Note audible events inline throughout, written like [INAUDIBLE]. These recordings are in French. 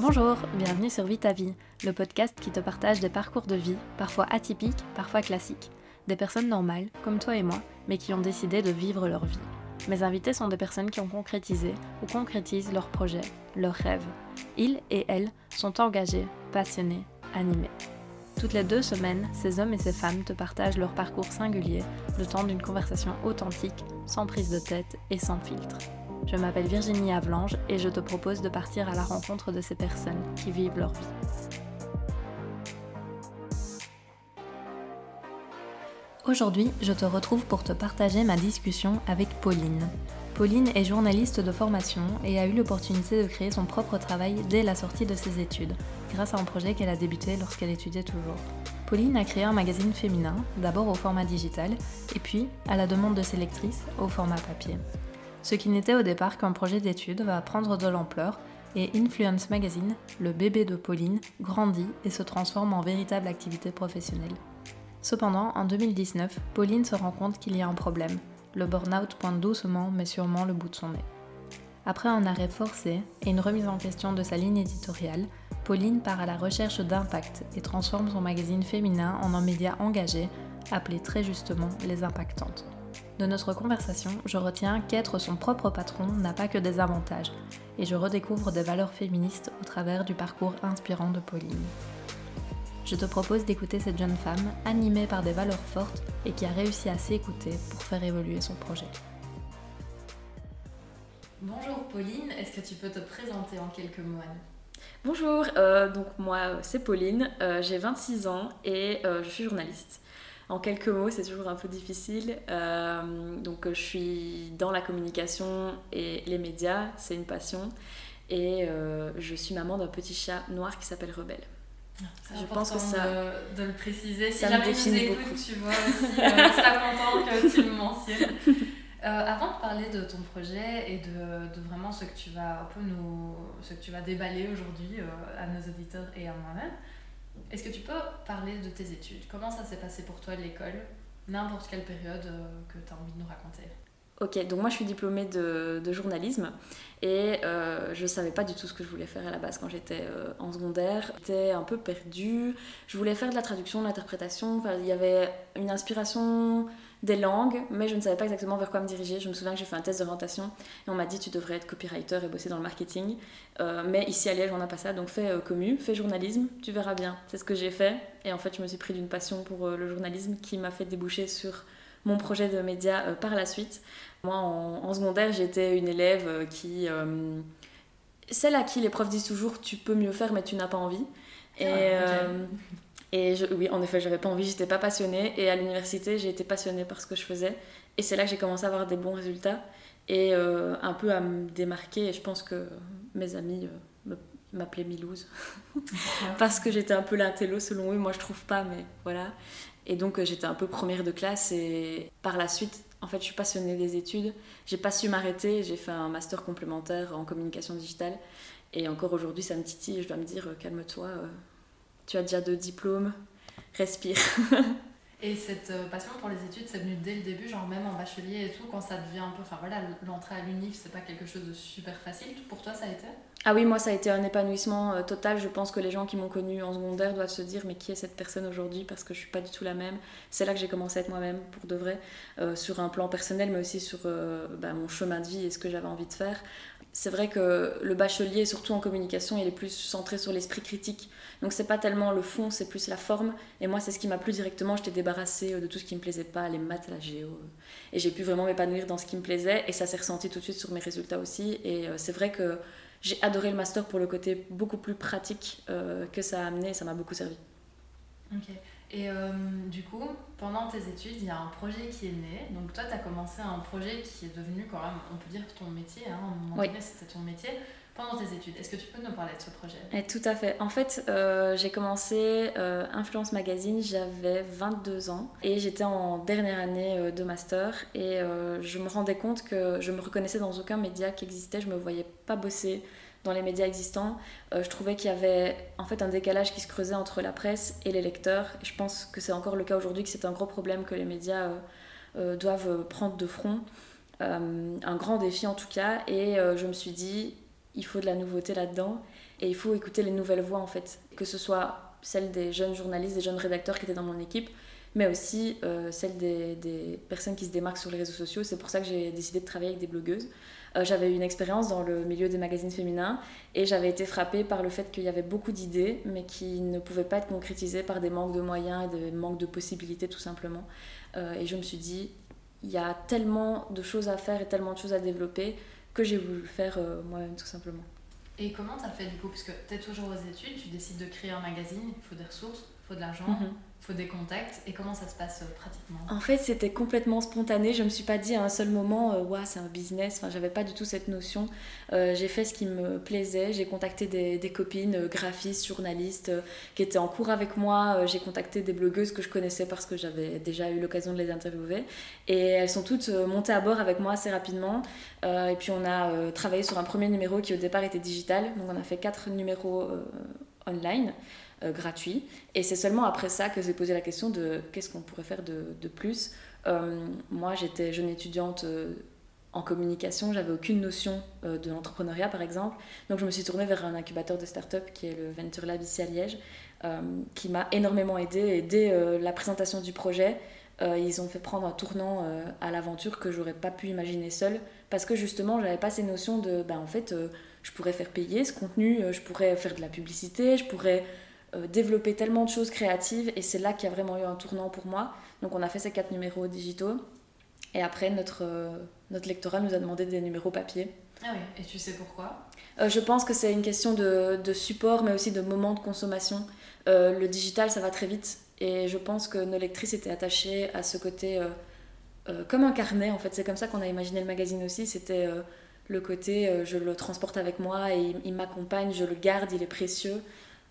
Bonjour, bienvenue sur Vita Vie, le podcast qui te partage des parcours de vie, parfois atypiques, parfois classiques. Des personnes normales, comme toi et moi, mais qui ont décidé de vivre leur vie. Mes invités sont des personnes qui ont concrétisé ou concrétisent leurs projets, leurs rêves. Ils et elles sont engagés, passionnés, animés. Toutes les deux semaines, ces hommes et ces femmes te partagent leur parcours singulier, le temps d'une conversation authentique, sans prise de tête et sans filtre. Je m'appelle Virginie Avlange et je te propose de partir à la rencontre de ces personnes qui vivent leur vie. Aujourd'hui, je te retrouve pour te partager ma discussion avec Pauline. Pauline est journaliste de formation et a eu l'opportunité de créer son propre travail dès la sortie de ses études, grâce à un projet qu'elle a débuté lorsqu'elle étudiait toujours. Pauline a créé un magazine féminin, d'abord au format digital, et puis, à la demande de ses lectrices, au format papier. Ce qui n'était au départ qu'un projet d'étude va prendre de l'ampleur et Influence Magazine, le bébé de Pauline, grandit et se transforme en véritable activité professionnelle. Cependant, en 2019, Pauline se rend compte qu'il y a un problème. Le burn-out pointe doucement mais sûrement le bout de son nez. Après un arrêt forcé et une remise en question de sa ligne éditoriale, Pauline part à la recherche d'impact et transforme son magazine féminin en un média engagé, appelé très justement Les Impactantes. De notre conversation, je retiens qu'être son propre patron n'a pas que des avantages, et je redécouvre des valeurs féministes au travers du parcours inspirant de Pauline. Je te propose d'écouter cette jeune femme animée par des valeurs fortes et qui a réussi à s'écouter pour faire évoluer son projet. Bonjour Pauline, est-ce que tu peux te présenter en quelques mots Bonjour, euh, donc moi c'est Pauline, euh, j'ai 26 ans et euh, je suis journaliste. En quelques mots, c'est toujours un peu difficile. Euh, donc, je suis dans la communication et les médias, c'est une passion. Et euh, je suis maman d'un petit chat noir qui s'appelle Rebelle. Je pense que ça. De, le préciser. Si jamais me définit beaucoup. tu vois aussi, euh, ça content que tu le mentionnes. [LAUGHS] avant de parler de ton projet et de, de, vraiment ce que tu vas un peu nous, ce que tu vas déballer aujourd'hui à nos auditeurs et à moi-même, est-ce que tu peux parler de tes études? Comment ça s'est passé pour toi à l'école? N'importe quelle période euh, que tu as envie de nous raconter. Ok, donc moi je suis diplômée de, de journalisme et euh, je savais pas du tout ce que je voulais faire à la base quand j'étais euh, en secondaire. J'étais un peu perdue, je voulais faire de la traduction, de l'interprétation, enfin, il y avait une inspiration des langues, mais je ne savais pas exactement vers quoi me diriger. Je me souviens que j'ai fait un test d'orientation et on m'a dit tu devrais être copywriter et bosser dans le marketing. Euh, mais ici à Liège, on n'a pas ça, donc fais euh, commu, fais journalisme, tu verras bien. C'est ce que j'ai fait et en fait, je me suis pris d'une passion pour euh, le journalisme qui m'a fait déboucher sur mon projet de média par la suite. Moi, en, secondaire, j'étais une élève qui. celle à qui les profs disent toujours tu peux mieux faire, mais tu n'as pas envie. Et. Ah, [LAUGHS] et oui, en effet, j'avais pas envie, j'étais pas passionnée. Et à l'université, j'ai été passionnée par ce que je faisais. Et c'est là que j'ai commencé à avoir des bons résultats et euh, un peu à me démarquer. Et je pense que mes amis euh, m'appelaient Milouz [LAUGHS] parce que j'étais un peu l'intello selon eux. Moi, je trouve pas, mais voilà. Et donc, euh, j'étais un peu première de classe. Et par la suite, en fait, je suis passionnée des études. J'ai pas su m'arrêter. J'ai fait un master complémentaire en communication digitale. Et encore aujourd'hui, ça me titille. Je dois me dire, calme-toi tu as déjà deux diplômes, respire. [LAUGHS] et cette euh, passion pour les études, c'est venu dès le début, genre même en bachelier et tout, quand ça devient un peu. Enfin voilà, l'entrée à l'UNIF, c'est pas quelque chose de super facile. Pour toi, ça a été? Ah oui, moi, ça a été un épanouissement euh, total. Je pense que les gens qui m'ont connue en secondaire doivent se dire, mais qui est cette personne aujourd'hui? Parce que je suis pas du tout la même. C'est là que j'ai commencé à être moi-même, pour de vrai, euh, sur un plan personnel, mais aussi sur bah, mon chemin de vie et ce que j'avais envie de faire c'est vrai que le bachelier, surtout en communication, il est plus centré sur l'esprit critique. Donc c'est pas tellement le fond, c'est plus la forme. Et moi, c'est ce qui m'a plu directement. J'étais débarrassée euh, de tout ce qui me plaisait pas, les maths, la géo. Euh. Et j'ai pu vraiment m'épanouir dans ce qui me plaisait. Et ça s'est ressenti tout de suite sur mes résultats aussi. Et euh, c'est vrai que j'ai adoré le master pour le côté beaucoup plus pratique que ça a amené. Ça m'a beaucoup servi. Et du coup, pendant tes études, il y a un projet qui est né. Donc toi, tu as commencé un projet qui est devenu quand même, on peut dire, ton métier. Hein, à un moment donné, c'était ton métier pendant tes études. Est-ce que tu peux nous parler de ce projet? Et eh, Tout à fait. En fait, euh, j'ai commencé euh, Influence Magazine, j'avais 22 ans et j'étais en dernière année euh, de master et je me rendais compte que je me reconnaissais dans aucun média qui existait, je me voyais pas bosser dans les médias existants. je trouvais qu'il y avait en fait un décalage qui se creusait entre la presse et les lecteurs. Je pense que c'est encore le cas aujourd'hui, que c'est un gros problème que les médias doivent prendre de front. un grand défi en tout cas. Et je me suis dit, il faut de la nouveauté là-dedans. et il faut écouter les nouvelles voix en fait, que ce soit celles des jeunes journalistes, des jeunes rédacteurs qui étaient dans mon équipe, mais aussi euh, celle des, des, personnes qui se démarquent sur les réseaux sociaux. C'est pour ça que j'ai décidé de travailler avec des blogueuses. Euh, j'avais eu une expérience dans le milieu des magazines féminins et j'avais été frappée par le fait qu'il y avait beaucoup d'idées, mais qui ne pouvaient pas être concrétisées par des manques de moyens et des manques de possibilités tout simplement. Euh, et je me suis dit, il y a tellement de choses à faire et tellement de choses à développer que j'ai voulu faire moi-même tout simplement. Et comment tu as fait du coup? Parce que tu es toujours aux études, tu décides de créer un magazine, il faut des ressources, il faut de l'argent. Mhm faut des contacts et comment ça se passe euh, pratiquement? En fait, c'était complètement spontané. Je me suis pas dit à un seul moment, euh, c'est un business. Enfin, j'avais pas du tout cette notion. Euh, j'ai fait ce qui me plaisait. J'ai contacté des, des copines graphistes, journalistes qui étaient en cours avec moi. j'ai contacté des blogueuses que je connaissais parce que j'avais déjà eu l'occasion de les interviewer. Et elles sont toutes montées à bord avec moi assez rapidement. et puis on a travaillé sur un premier numéro qui au départ était digital. Donc on a fait quatre numéros online. Euh, gratuit. Et c'est seulement après ça que j'ai posé la question de qu'est-ce qu'on pourrait faire de, de plus. Euh, moi, j'étais jeune étudiante euh, en communication, j'avais aucune notion de l'entrepreneuriat par exemple. Donc je me suis tournée vers un incubateur de start-up qui est le Venture Lab ici à Liège, qui m'a énormément aidée. Et dès la présentation du projet, ils ont fait prendre un tournant à l'aventure que j'aurais pas pu imaginer seule. Parce que justement, j'avais pas ces notions de, ben, en fait, je pourrais faire payer ce contenu, je pourrais faire de la publicité, je pourrais euh, développer tellement de choses créatives et c'est là qu'il y a vraiment eu un tournant pour moi. Donc on a fait ces quatre numéros digitaux et après notre, euh, notre lectorat nous a demandé des numéros papier. Ah oui, et tu sais pourquoi? Euh, Je pense que c'est une question de, de, support mais aussi de moment de consommation. le digital ça va très vite et je pense que nos lectrices étaient attachées à ce côté comme un carnet en fait. C'est comme ça qu'on a imaginé le magazine aussi. C'était le côté je le transporte avec moi et il m'accompagne, je le garde, il est précieux.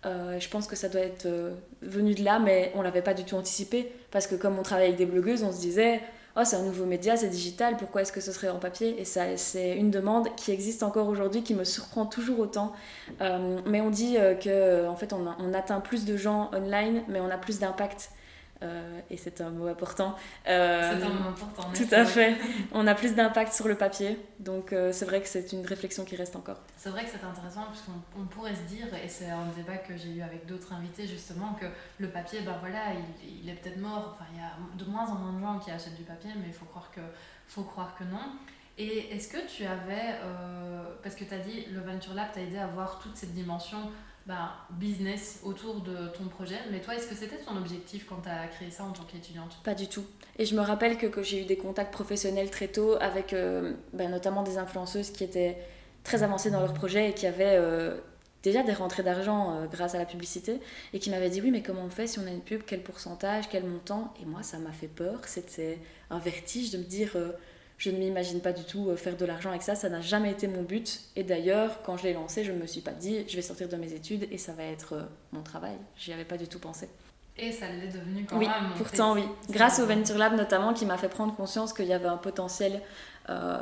Euh, je pense que ça doit être euh, venu de là, mais on l'avait pas du tout anticipé. Parce que comme on travaille avec des blogueuses, on se disait Oh, c'est un nouveau média, c'est digital, pourquoi est-ce que ce serait en papier? Et ça, c'est une demande qui existe encore aujourd'hui, qui me surprend toujours autant. Euh, mais on dit que en fait, on, on, atteint plus de gens online, mais on a plus d'impact euh, et c'est un mot important. Euh, c'est un mot important. Tout à fait. On a plus d'impact sur le papier, donc euh, c'est vrai que c'est une réflexion qui reste encore. C'est vrai que c'est intéressant parce qu'on pourrait se dire, et c'est un débat que j'ai eu avec d'autres invités justement, que le papier, ben voilà, il, il est peut-être mort. Enfin, il y a de moins en moins de gens qui achètent du papier, mais il faut croire que, faut croire que non. Et est-ce que tu avais, parce que tu as dit, le Venture Lab t'a aidé à voir toute cette dimension bah, business autour de ton projet. Mais toi, est-ce que c'était ton objectif quand tu as créé ça en tant qu'étudiante? Pas du tout. Et je me rappelle que, que j'ai eu des contacts professionnels très tôt avec euh, bah, notamment des influenceuses qui étaient très avancées dans leur projet et qui avaient euh, déjà des rentrées d'argent euh, grâce à la publicité et qui m'avaient dit oui mais comment on fait si on a une pub, quel pourcentage, quel montant? Et moi ça m'a fait peur, c'était un vertige de me dire je ne m'imagine pas du tout euh, faire de l'argent avec ça, ça n'a jamais été mon but. Et d'ailleurs, quand je l'ai lancé, je ne me suis pas dit, je vais sortir de mes études et ça va être euh, mon travail. J'y avais pas du tout pensé. Et ça l'est devenu quand oui, même. Pourtant, oui. Grâce au Venture Lab notamment, qui m'a fait prendre conscience qu'il y avait un potentiel, euh,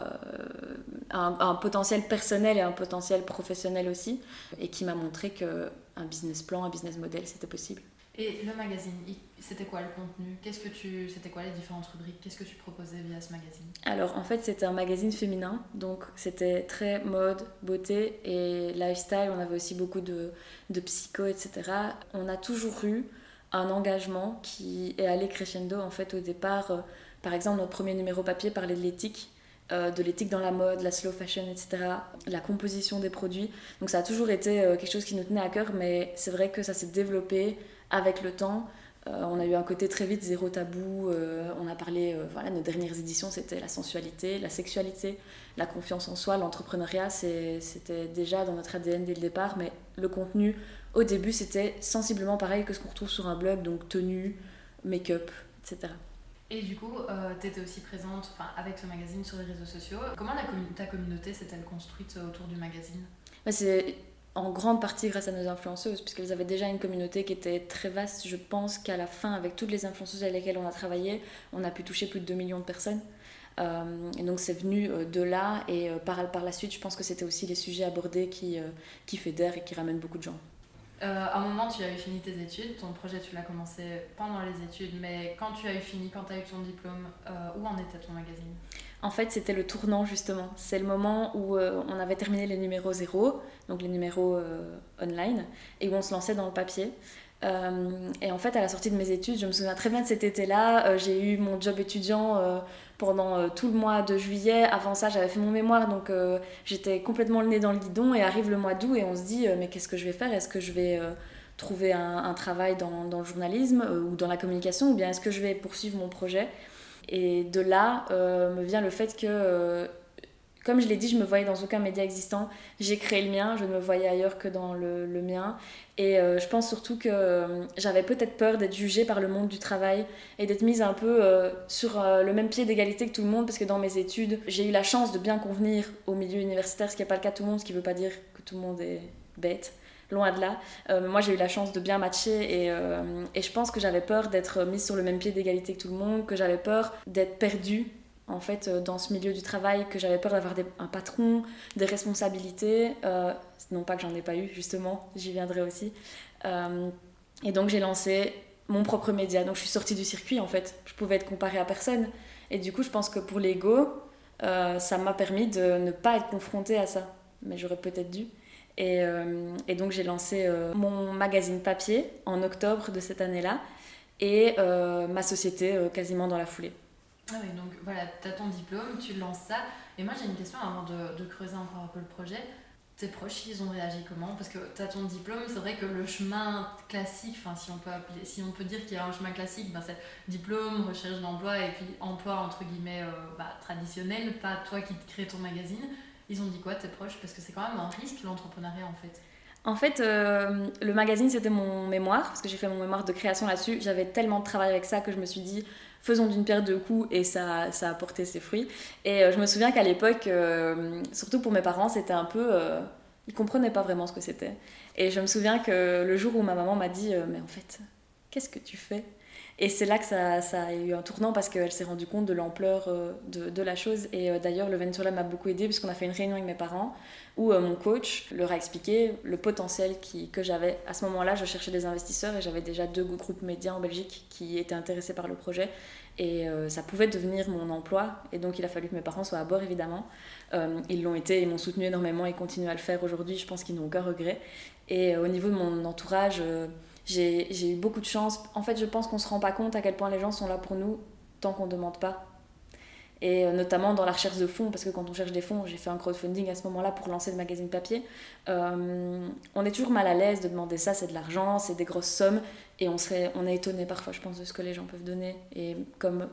un, un, potentiel personnel et un potentiel professionnel aussi, et qui m'a montré qu'un business plan, un business model, c'était possible. Et le magazine, c'était quoi le contenu? Qu'est-ce que tu, c'était quoi les différentes rubriques? Qu'est-ce que tu proposais via ce magazine? Alors en fait, c'était un magazine féminin, donc c'était très mode, beauté et lifestyle. On avait aussi beaucoup de, de psycho, etc. On a toujours eu un engagement qui est allé crescendo. En fait, au départ, euh, par exemple, notre premier numéro papier parlait de l'éthique. Euh, de l'éthique dans la mode, la slow fashion, etc., la composition des produits. Donc ça a toujours été euh, quelque chose qui nous tenait à cœur, mais c'est vrai que ça s'est développé avec le temps, euh, on a eu un côté très vite zéro tabou. On a parlé, voilà, nos dernières éditions, c'était la sensualité, la sexualité, la confiance en soi, l'entrepreneuriat, c'était déjà dans notre ADN dès le départ. Mais le contenu, au début, c'était sensiblement pareil que ce qu'on retrouve sur un blog, donc tenue, make-up, etc. Et du coup, tu étais aussi présente avec ce magazine sur les réseaux sociaux. Comment ta communauté s'est-elle construite autour du magazine? Bah, C'est en grande partie grâce à nos influenceuses, puisqu'elles avaient déjà une communauté qui était très vaste. Je pense qu'à la fin, avec toutes les influenceuses avec lesquelles on a travaillé, on a pu toucher plus de 2 millions de personnes. Euh, et donc c'est venu euh, de là, et euh, par, par la suite, je pense que c'était aussi les sujets abordés qui, qui fédèrent et qui ramènent beaucoup de gens. À un moment, tu as eu fini tes études, ton projet, tu l'as commencé pendant les études, mais quand tu as eu fini, quand tu as eu ton diplôme, où en était ton magazine? En fait, c'était le tournant justement. C'est le moment où euh, on avait terminé les numéros zéro, donc les numéros euh, online, et où on se lançait dans le papier. Euh, et en fait, à la sortie de mes études, je me souviens très bien de cet été-là. j'ai eu mon job étudiant pendant tout le mois de juillet. Avant ça, j'avais fait mon mémoire, donc j'étais complètement le nez dans le guidon. Et arrive le mois d'août, et on se dit mais qu'est-ce que je vais faire? Est-ce que je vais trouver un, un travail dans, dans, le journalisme ou dans la communication, ou bien est-ce que je vais poursuivre mon projet? Et de là euh, me vient le fait que, euh, comme je l'ai dit, je me voyais dans aucun média existant. J'ai créé le mien, je ne me voyais ailleurs que dans le, le mien. Et euh, je pense surtout que j'avais peut-être peur d'être jugée par le monde du travail et d'être mise un peu sur le même pied d'égalité que tout le monde, parce que dans mes études, j'ai eu la chance de bien convenir au milieu universitaire, ce qui n'est pas le cas de tout le monde, ce qui ne veut pas dire que tout le monde est bête loin de là. Euh, moi, j'ai eu la chance de bien matcher et, euh, et je pense que j'avais peur d'être mise sur le même pied d'égalité que tout le monde, que j'avais peur d'être perdue en fait euh, dans ce milieu du travail, que j'avais peur d'avoir un patron, des responsabilités. non pas que j'en ai pas eu, justement, j'y viendrai aussi. et donc, j'ai lancé mon propre média. Donc, je suis sortie du circuit en fait. Je pouvais être comparée à personne. Et du coup, je pense que pour l'ego, ça m'a permis de ne pas être confrontée à ça. Mais j'aurais peut-être dû. Et, euh, et donc j'ai lancé euh, mon magazine papier en octobre de cette année-là et euh, ma société quasiment dans la foulée. Ah oui, donc voilà, tu as ton diplôme, tu lances ça. Et moi j'ai une question avant de, creuser encore un peu le projet. Tes proches, ils ont réagi comment? Parce que tu as ton diplôme, c'est vrai que le chemin classique, enfin si on peut, si on peut dire qu'il y a un chemin classique, ben, c'est diplôme, recherche d'emploi et puis emploi entre guillemets bah, traditionnel, pas toi qui te crée ton magazine. Ils ont dit quoi tes proches? Parce que c'est quand même un risque l'entrepreneuriat en fait. En fait, euh, le magazine c'était mon mémoire, parce que j'ai fait mon mémoire de création là-dessus. J'avais tellement de travail avec ça que je me suis dit, faisons d'une pierre deux coups, et ça, ça a porté ses fruits. Et euh, je me souviens qu'à l'époque, euh, surtout pour mes parents, c'était un peu. ils comprenaient pas vraiment ce que c'était. Et je me souviens que le jour où ma maman m'a dit, mais en fait, qu'est-ce que tu fais? Et c'est là que ça, ça, a eu un tournant parce qu'elle s'est rendue compte de l'ampleur euh, de, de, la chose. Et euh, d'ailleurs, le Ventura m'a beaucoup aidé puisqu'on a fait une réunion avec mes parents où euh, mon coach leur a expliqué le potentiel qui, que j'avais. À ce moment-là, je cherchais des investisseurs et j'avais déjà deux groupes médias en Belgique qui étaient intéressés par le projet. Et ça pouvait devenir mon emploi. Et donc, il a fallu que mes parents soient à bord, évidemment. ils l'ont été, ils m'ont soutenu énormément et continuent à le faire aujourd'hui. Je pense qu'ils n'ont aucun regret. Et au niveau de mon entourage, j'ai eu beaucoup de chance. En fait, je pense qu'on se rend pas compte à quel point les gens sont là pour nous tant qu'on ne demande pas. Et euh, notamment dans la recherche de fonds, parce que quand on cherche des fonds, j'ai fait un crowdfunding à ce moment-là pour lancer le magazine papier. Euh, on est toujours mal à l'aise de demander ça, c'est de l'argent, c'est des grosses sommes, et on, serait, on est étonné parfois, je pense, de ce que les gens peuvent donner, et comme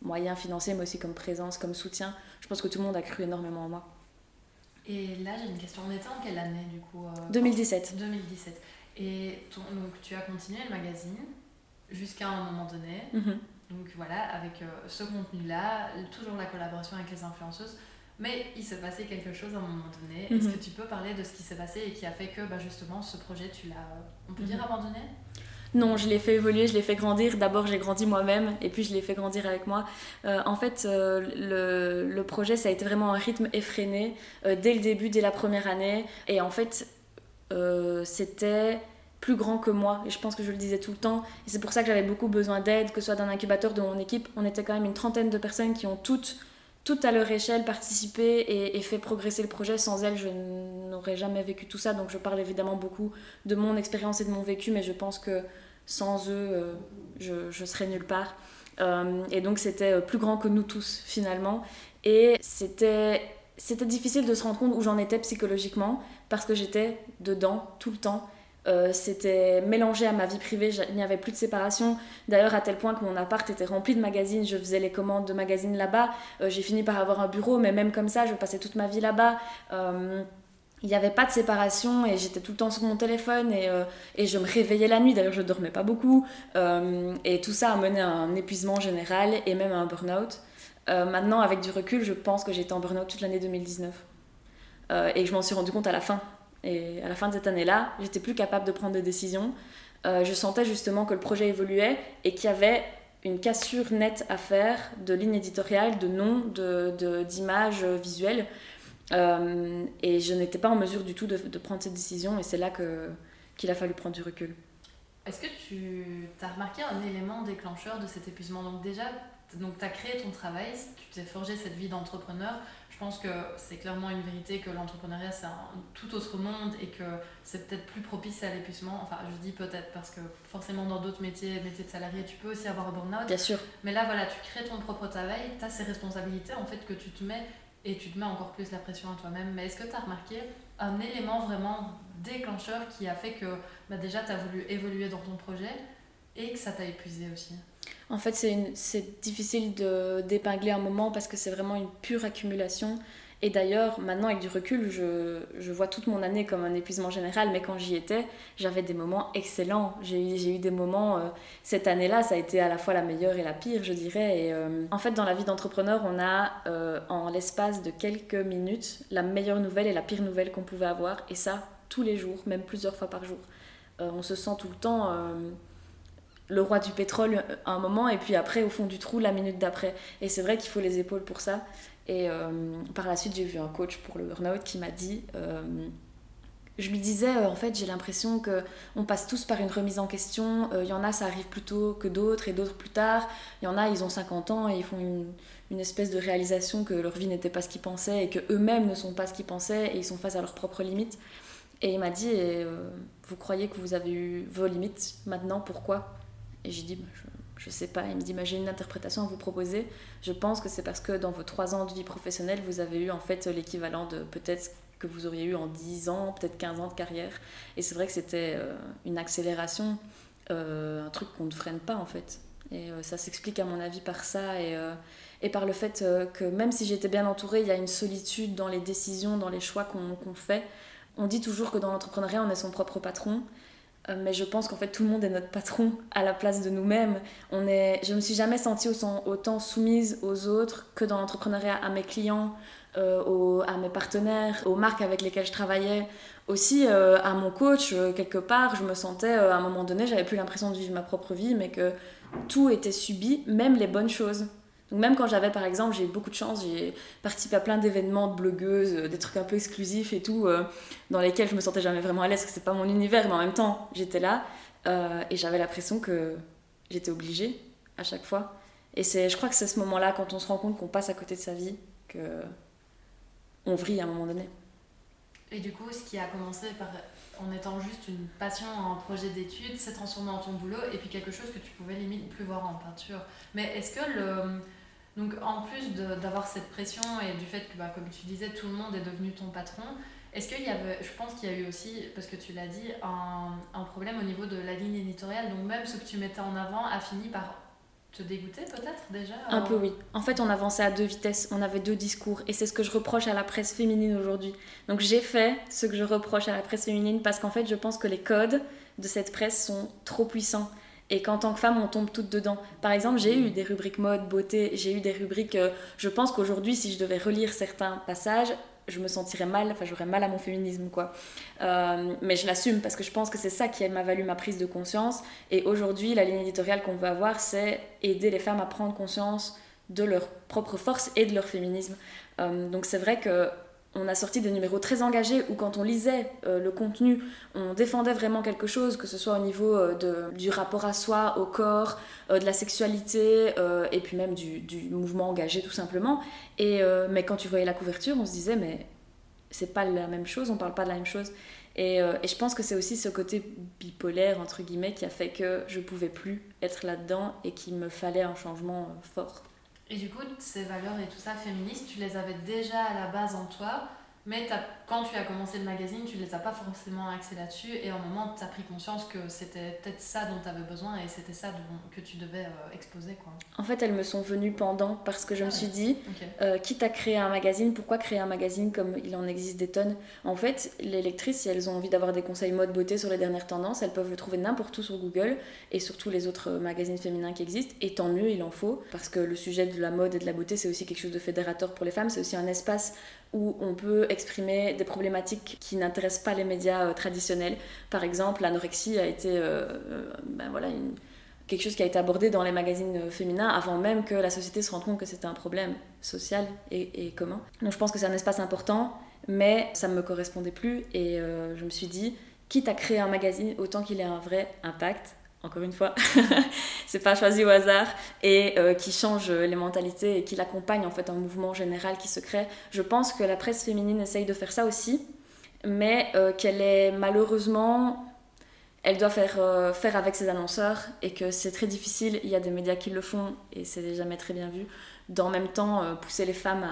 moyen financier, mais aussi comme présence, comme soutien. Je pense que tout le monde a cru énormément en moi. Et là, j'ai une question. On était en quelle année du coup 2017. Euh, 2017. Et donc, tu as continué le magazine jusqu'à un moment donné. Mhm. Donc voilà, avec euh, ce contenu-là, toujours la collaboration avec les influenceuses. Mais il s'est passé quelque chose à un moment donné. Est-ce mhm. que tu peux parler de ce qui s'est passé et qui a fait que bah, justement ce projet, tu l'as, on peut dire, mhm. abandonné? Non, je l'ai fait évoluer, je l'ai fait grandir. D'abord, j'ai grandi moi-même et puis je l'ai fait grandir avec moi. Euh, en fait, euh, le, le, projet, ça a été vraiment un rythme effréné dès le début, dès la première année. Et en fait, euh, c'était plus grand que moi. Et je pense que je le disais tout le temps. Et c'est pour ça que j'avais beaucoup besoin d'aide que ce soit d'un incubateur de mon équipe. On était quand même une trentaine de personnes qui ont toutes toutes à leur échelle participé et, fait progresser le projet. Sans elles je n'aurais jamais vécu tout ça. Donc je parle évidemment beaucoup de mon expérience et de mon vécu mais je pense que sans eux euh, je, serais nulle part. Euh, et donc c'était plus grand que nous tous finalement. Et c'était c'était difficile de se rendre compte où j'en étais psychologiquement parce que j'étais dedans tout le temps. Euh, c'était mélangé à ma vie privée, il n'y avait plus de séparation. D'ailleurs, à tel point que mon appart était rempli de magazines, je faisais les commandes de magazines là-bas. Euh, j'ai fini par avoir un bureau, mais même comme ça, je passais toute ma vie là-bas. Euh, il n'y avait pas de séparation et j'étais tout le temps sur mon téléphone et, et je me réveillais la nuit. D'ailleurs, je ne dormais pas beaucoup. et tout ça a mené à un épuisement général et même à un burn-out. Maintenant, avec du recul, je pense que j'étais en burn-out toute l'année 2019. Euh, et je m'en suis rendu compte à la fin. Et à la fin de cette année-là, j'étais plus capable de prendre de décisions. Euh, je sentais justement que le projet évoluait et qu'il y avait une cassure nette à faire de ligne éditoriale, de nom, d'images de, visuelles. et je n'étais pas en mesure du tout de, de prendre cette décision et c'est là qu'il a fallu prendre du recul. Est-ce que tu as remarqué un élément déclencheur de cet épuisement? Donc déjà, donc tu as créé ton travail, tu t'es forgé cette vie d'entrepreneur. Je pense que c'est clairement une vérité que l'entrepreneuriat c'est un tout autre monde et que c'est peut-être plus propice à l'épuisement. Enfin, je dis peut-être parce que forcément dans d'autres métiers, métiers de salarié, tu peux aussi avoir un burn-out. Bien sûr. Mais là, voilà, tu crées ton propre travail, tu as ces responsabilités en fait que tu te mets et tu te mets encore plus la pression à toi-même. Mais est-ce que tu as remarqué un élément vraiment déclencheur qui a fait que bah, déjà tu as voulu évoluer dans ton projet et que ça t'a épuisé aussi? En fait, c'est difficile d'épingler un moment parce que c'est vraiment une pure accumulation. Et d'ailleurs, maintenant avec du recul, je, je, vois toute mon année comme un épuisement général, mais quand j'y étais, j'avais des moments excellents. J'ai eu, des moments, euh, cette année-là, ça a été à la fois la meilleure et la pire, je dirais. Et, euh, en fait, dans la vie d'entrepreneur, on a euh, en l'espace de quelques minutes la meilleure nouvelle et la pire nouvelle qu'on pouvait avoir, et ça tous les jours, même plusieurs fois par jour. on se sent tout le temps le roi du pétrole à un moment et puis après au fond du trou la minute d'après. Et c'est vrai qu'il faut les épaules pour ça. Et euh, par la suite j'ai vu un coach pour le burn-out qui m'a dit, euh, je lui disais euh, en fait j'ai l'impression que on passe tous par une remise en question. Il y en a ça arrive plus tôt que d'autres et d'autres plus tard. Il y en a ils ont 50 ans et ils font une, une espèce de réalisation que leur vie n'était pas ce qu'ils pensaient et que eux-mêmes ne sont pas ce qu'ils pensaient et ils sont face à leurs propres limites. Et il m'a dit, vous croyez que vous avez eu vos limites maintenant, pourquoi? Et j'ai dit, bah, je, ne sais pas. Il me dit, bah, j'ai une interprétation à vous proposer. Je pense que c'est parce que dans vos trois ans de vie professionnelle, vous avez eu en fait l'équivalent de peut-être que vous auriez eu en 10 ans, peut-être 15 ans de carrière. Et c'est vrai que c'était euh, une accélération, euh, un truc qu'on ne freine pas en fait. Et euh, ça s'explique à mon avis par ça et par le fait que même si j'étais bien entourée, il y a une solitude dans les décisions, dans les choix qu'on fait. On dit toujours que dans l'entrepreneuriat, on est son propre patron. Euh, mais je pense qu'en fait tout le monde est notre patron à la place de nous-mêmes. On est, je me suis jamais sentie autant soumise aux autres que dans l'entrepreneuriat, à mes clients, euh, à mes partenaires, aux marques avec lesquelles je travaillais, aussi euh, à mon coach. quelque part, je me sentais à un moment donné, j'avais plus l'impression de vivre ma propre vie, mais que tout était subi, même les bonnes choses. Donc même quand j'avais par exemple, j'ai eu beaucoup de chance, j'ai participé à plein d'événements de blogueuses, euh, des trucs un peu exclusifs et tout, euh, dans lesquels je me sentais jamais vraiment à l'aise, parce que c'est pas mon univers, mais en même temps j'étais là euh, et j'avais l'impression que j'étais obligée à chaque fois. Et je crois que c'est ce moment-là, quand on se rend compte qu'on passe à côté de sa vie, que on vrille à un moment donné. Et du coup, ce qui a commencé en étant juste une passion, un projet d'études, s'est transformé en ton boulot et puis quelque chose que tu pouvais limite plus voir en peinture. Mais est-ce que le donc en plus d'avoir cette pression et du fait que, bah, comme tu disais, tout le monde est devenu ton patron, est-ce qu'il y avait, je pense qu'il y a eu aussi, parce que tu l'as dit, un, un, problème au niveau de la ligne éditoriale, donc même ce que tu mettais en avant a fini par te dégoûter peut-être déjà Un peu oui. En fait on avançait à deux vitesses, on avait deux discours et c'est ce que je reproche à la presse féminine aujourd'hui. Donc j'ai fait ce que je reproche à la presse féminine parce qu'en fait je pense que les codes de cette presse sont trop puissants et qu'en tant que femme, on tombe toutes dedans. Par exemple, j'ai eu des rubriques mode, beauté, j'ai eu des rubriques. Euh, je pense qu'aujourd'hui, si je devais relire certains passages, je me sentirais mal, enfin j'aurais mal à mon féminisme quoi. Euh, mais je l'assume parce que je pense que c'est ça qui m'a valu ma prise de conscience. Et aujourd'hui, la ligne éditoriale qu'on veut avoir, c'est aider les femmes à prendre conscience de leur propre force et de leur féminisme. Euh, donc c'est vrai que on a sorti des numéros très engagés où quand on lisait euh, le contenu, on défendait vraiment quelque chose, que ce soit au niveau euh, de, du rapport à soi, au corps, euh, de la sexualité, et puis même du, du, mouvement engagé tout simplement. Et, mais quand tu voyais la couverture, on se disait, mais c'est pas la même chose, on parle pas de la même chose. Et, et je pense que c'est aussi ce côté bipolaire, entre guillemets, qui a fait que je pouvais plus être là-dedans et qu'il me fallait un changement fort. Et du coup, ces valeurs et tout ça féministes, tu les avais déjà à la base en toi mais quand tu as commencé le magazine, tu ne les as pas forcément axés là-dessus. Et à un moment, tu as pris conscience que c'était peut-être ça dont tu avais besoin et c'était ça que tu devais euh, exposer. Quoi. En fait, elles me sont venues pendant parce que je me ah suis dit, euh, quitte à créer un magazine, pourquoi créer un magazine comme il en existe des tonnes? En fait, les lectrices, si elles ont envie d'avoir des conseils mode beauté sur les dernières tendances, elles peuvent le trouver n'importe où sur Google et sur tous les autres magazines féminins qui existent. Et tant mieux, il en faut. Parce que le sujet de la mode et de la beauté, c'est aussi quelque chose de fédérateur pour les femmes. C'est aussi un espace où on peut exprimer des problématiques qui n'intéressent pas les médias euh, traditionnels. Par exemple, l'anorexie a été euh, euh, ben voilà, quelque chose qui a été abordé dans les magazines féminins avant même que la société se rende compte que c'était un problème social et, et, commun. Donc je pense que c'est un espace important, mais ça ne me correspondait plus et je me suis dit, quitte à créer un magazine, autant qu'il ait un vrai impact encore une fois, [LAUGHS] c'est pas choisi au hasard, et qui change les mentalités et qui l'accompagne en fait un mouvement général qui se crée. Je pense que la presse féminine essaye de faire ça aussi, mais qu'elle est malheureusement elle doit faire, euh, faire avec ses annonceurs et que c'est très difficile. Il y a des médias qui le font et c'est jamais très bien vu. D'en même temps euh, pousser les femmes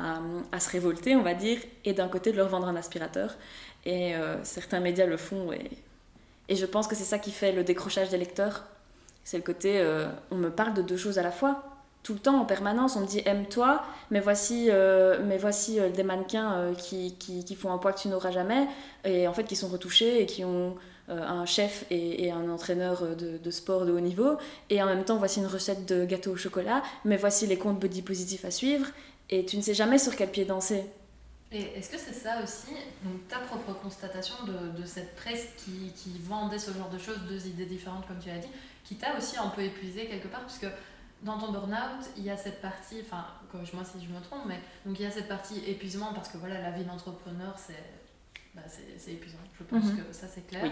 à, se révolter, on va dire, et d'un côté de leur vendre un aspirateur. Et euh, certains médias le font et, et je pense que c'est ça qui fait le décrochage des lecteurs. C'est le côté on me parle de deux choses à la fois. Tout le temps, en permanence, on me dit aime-toi, mais voici, mais voici des mannequins qui, qui, font un poids que tu n'auras jamais, et en fait qui sont retouchés et qui ont euh, un chef et, un entraîneur de, sport de haut niveau, et en même temps voici une recette de gâteau au chocolat, mais voici les comptes body positifs à suivre, et tu ne sais jamais sur quel pied danser. Et est-ce que c'est ça aussi, donc ta propre constatation de, cette presse qui, qui, vendait ce genre de choses, deux idées différentes comme tu l'as dit, qui t'a aussi un peu épuisé quelque part, puisque dans ton burn-out, il y a cette partie, enfin, corrige-moi si je me trompe, mais donc il y a cette partie épuisement parce que voilà, la vie d'entrepreneur, c'est bah, épuisant. Je pense mhm. que ça, c'est clair.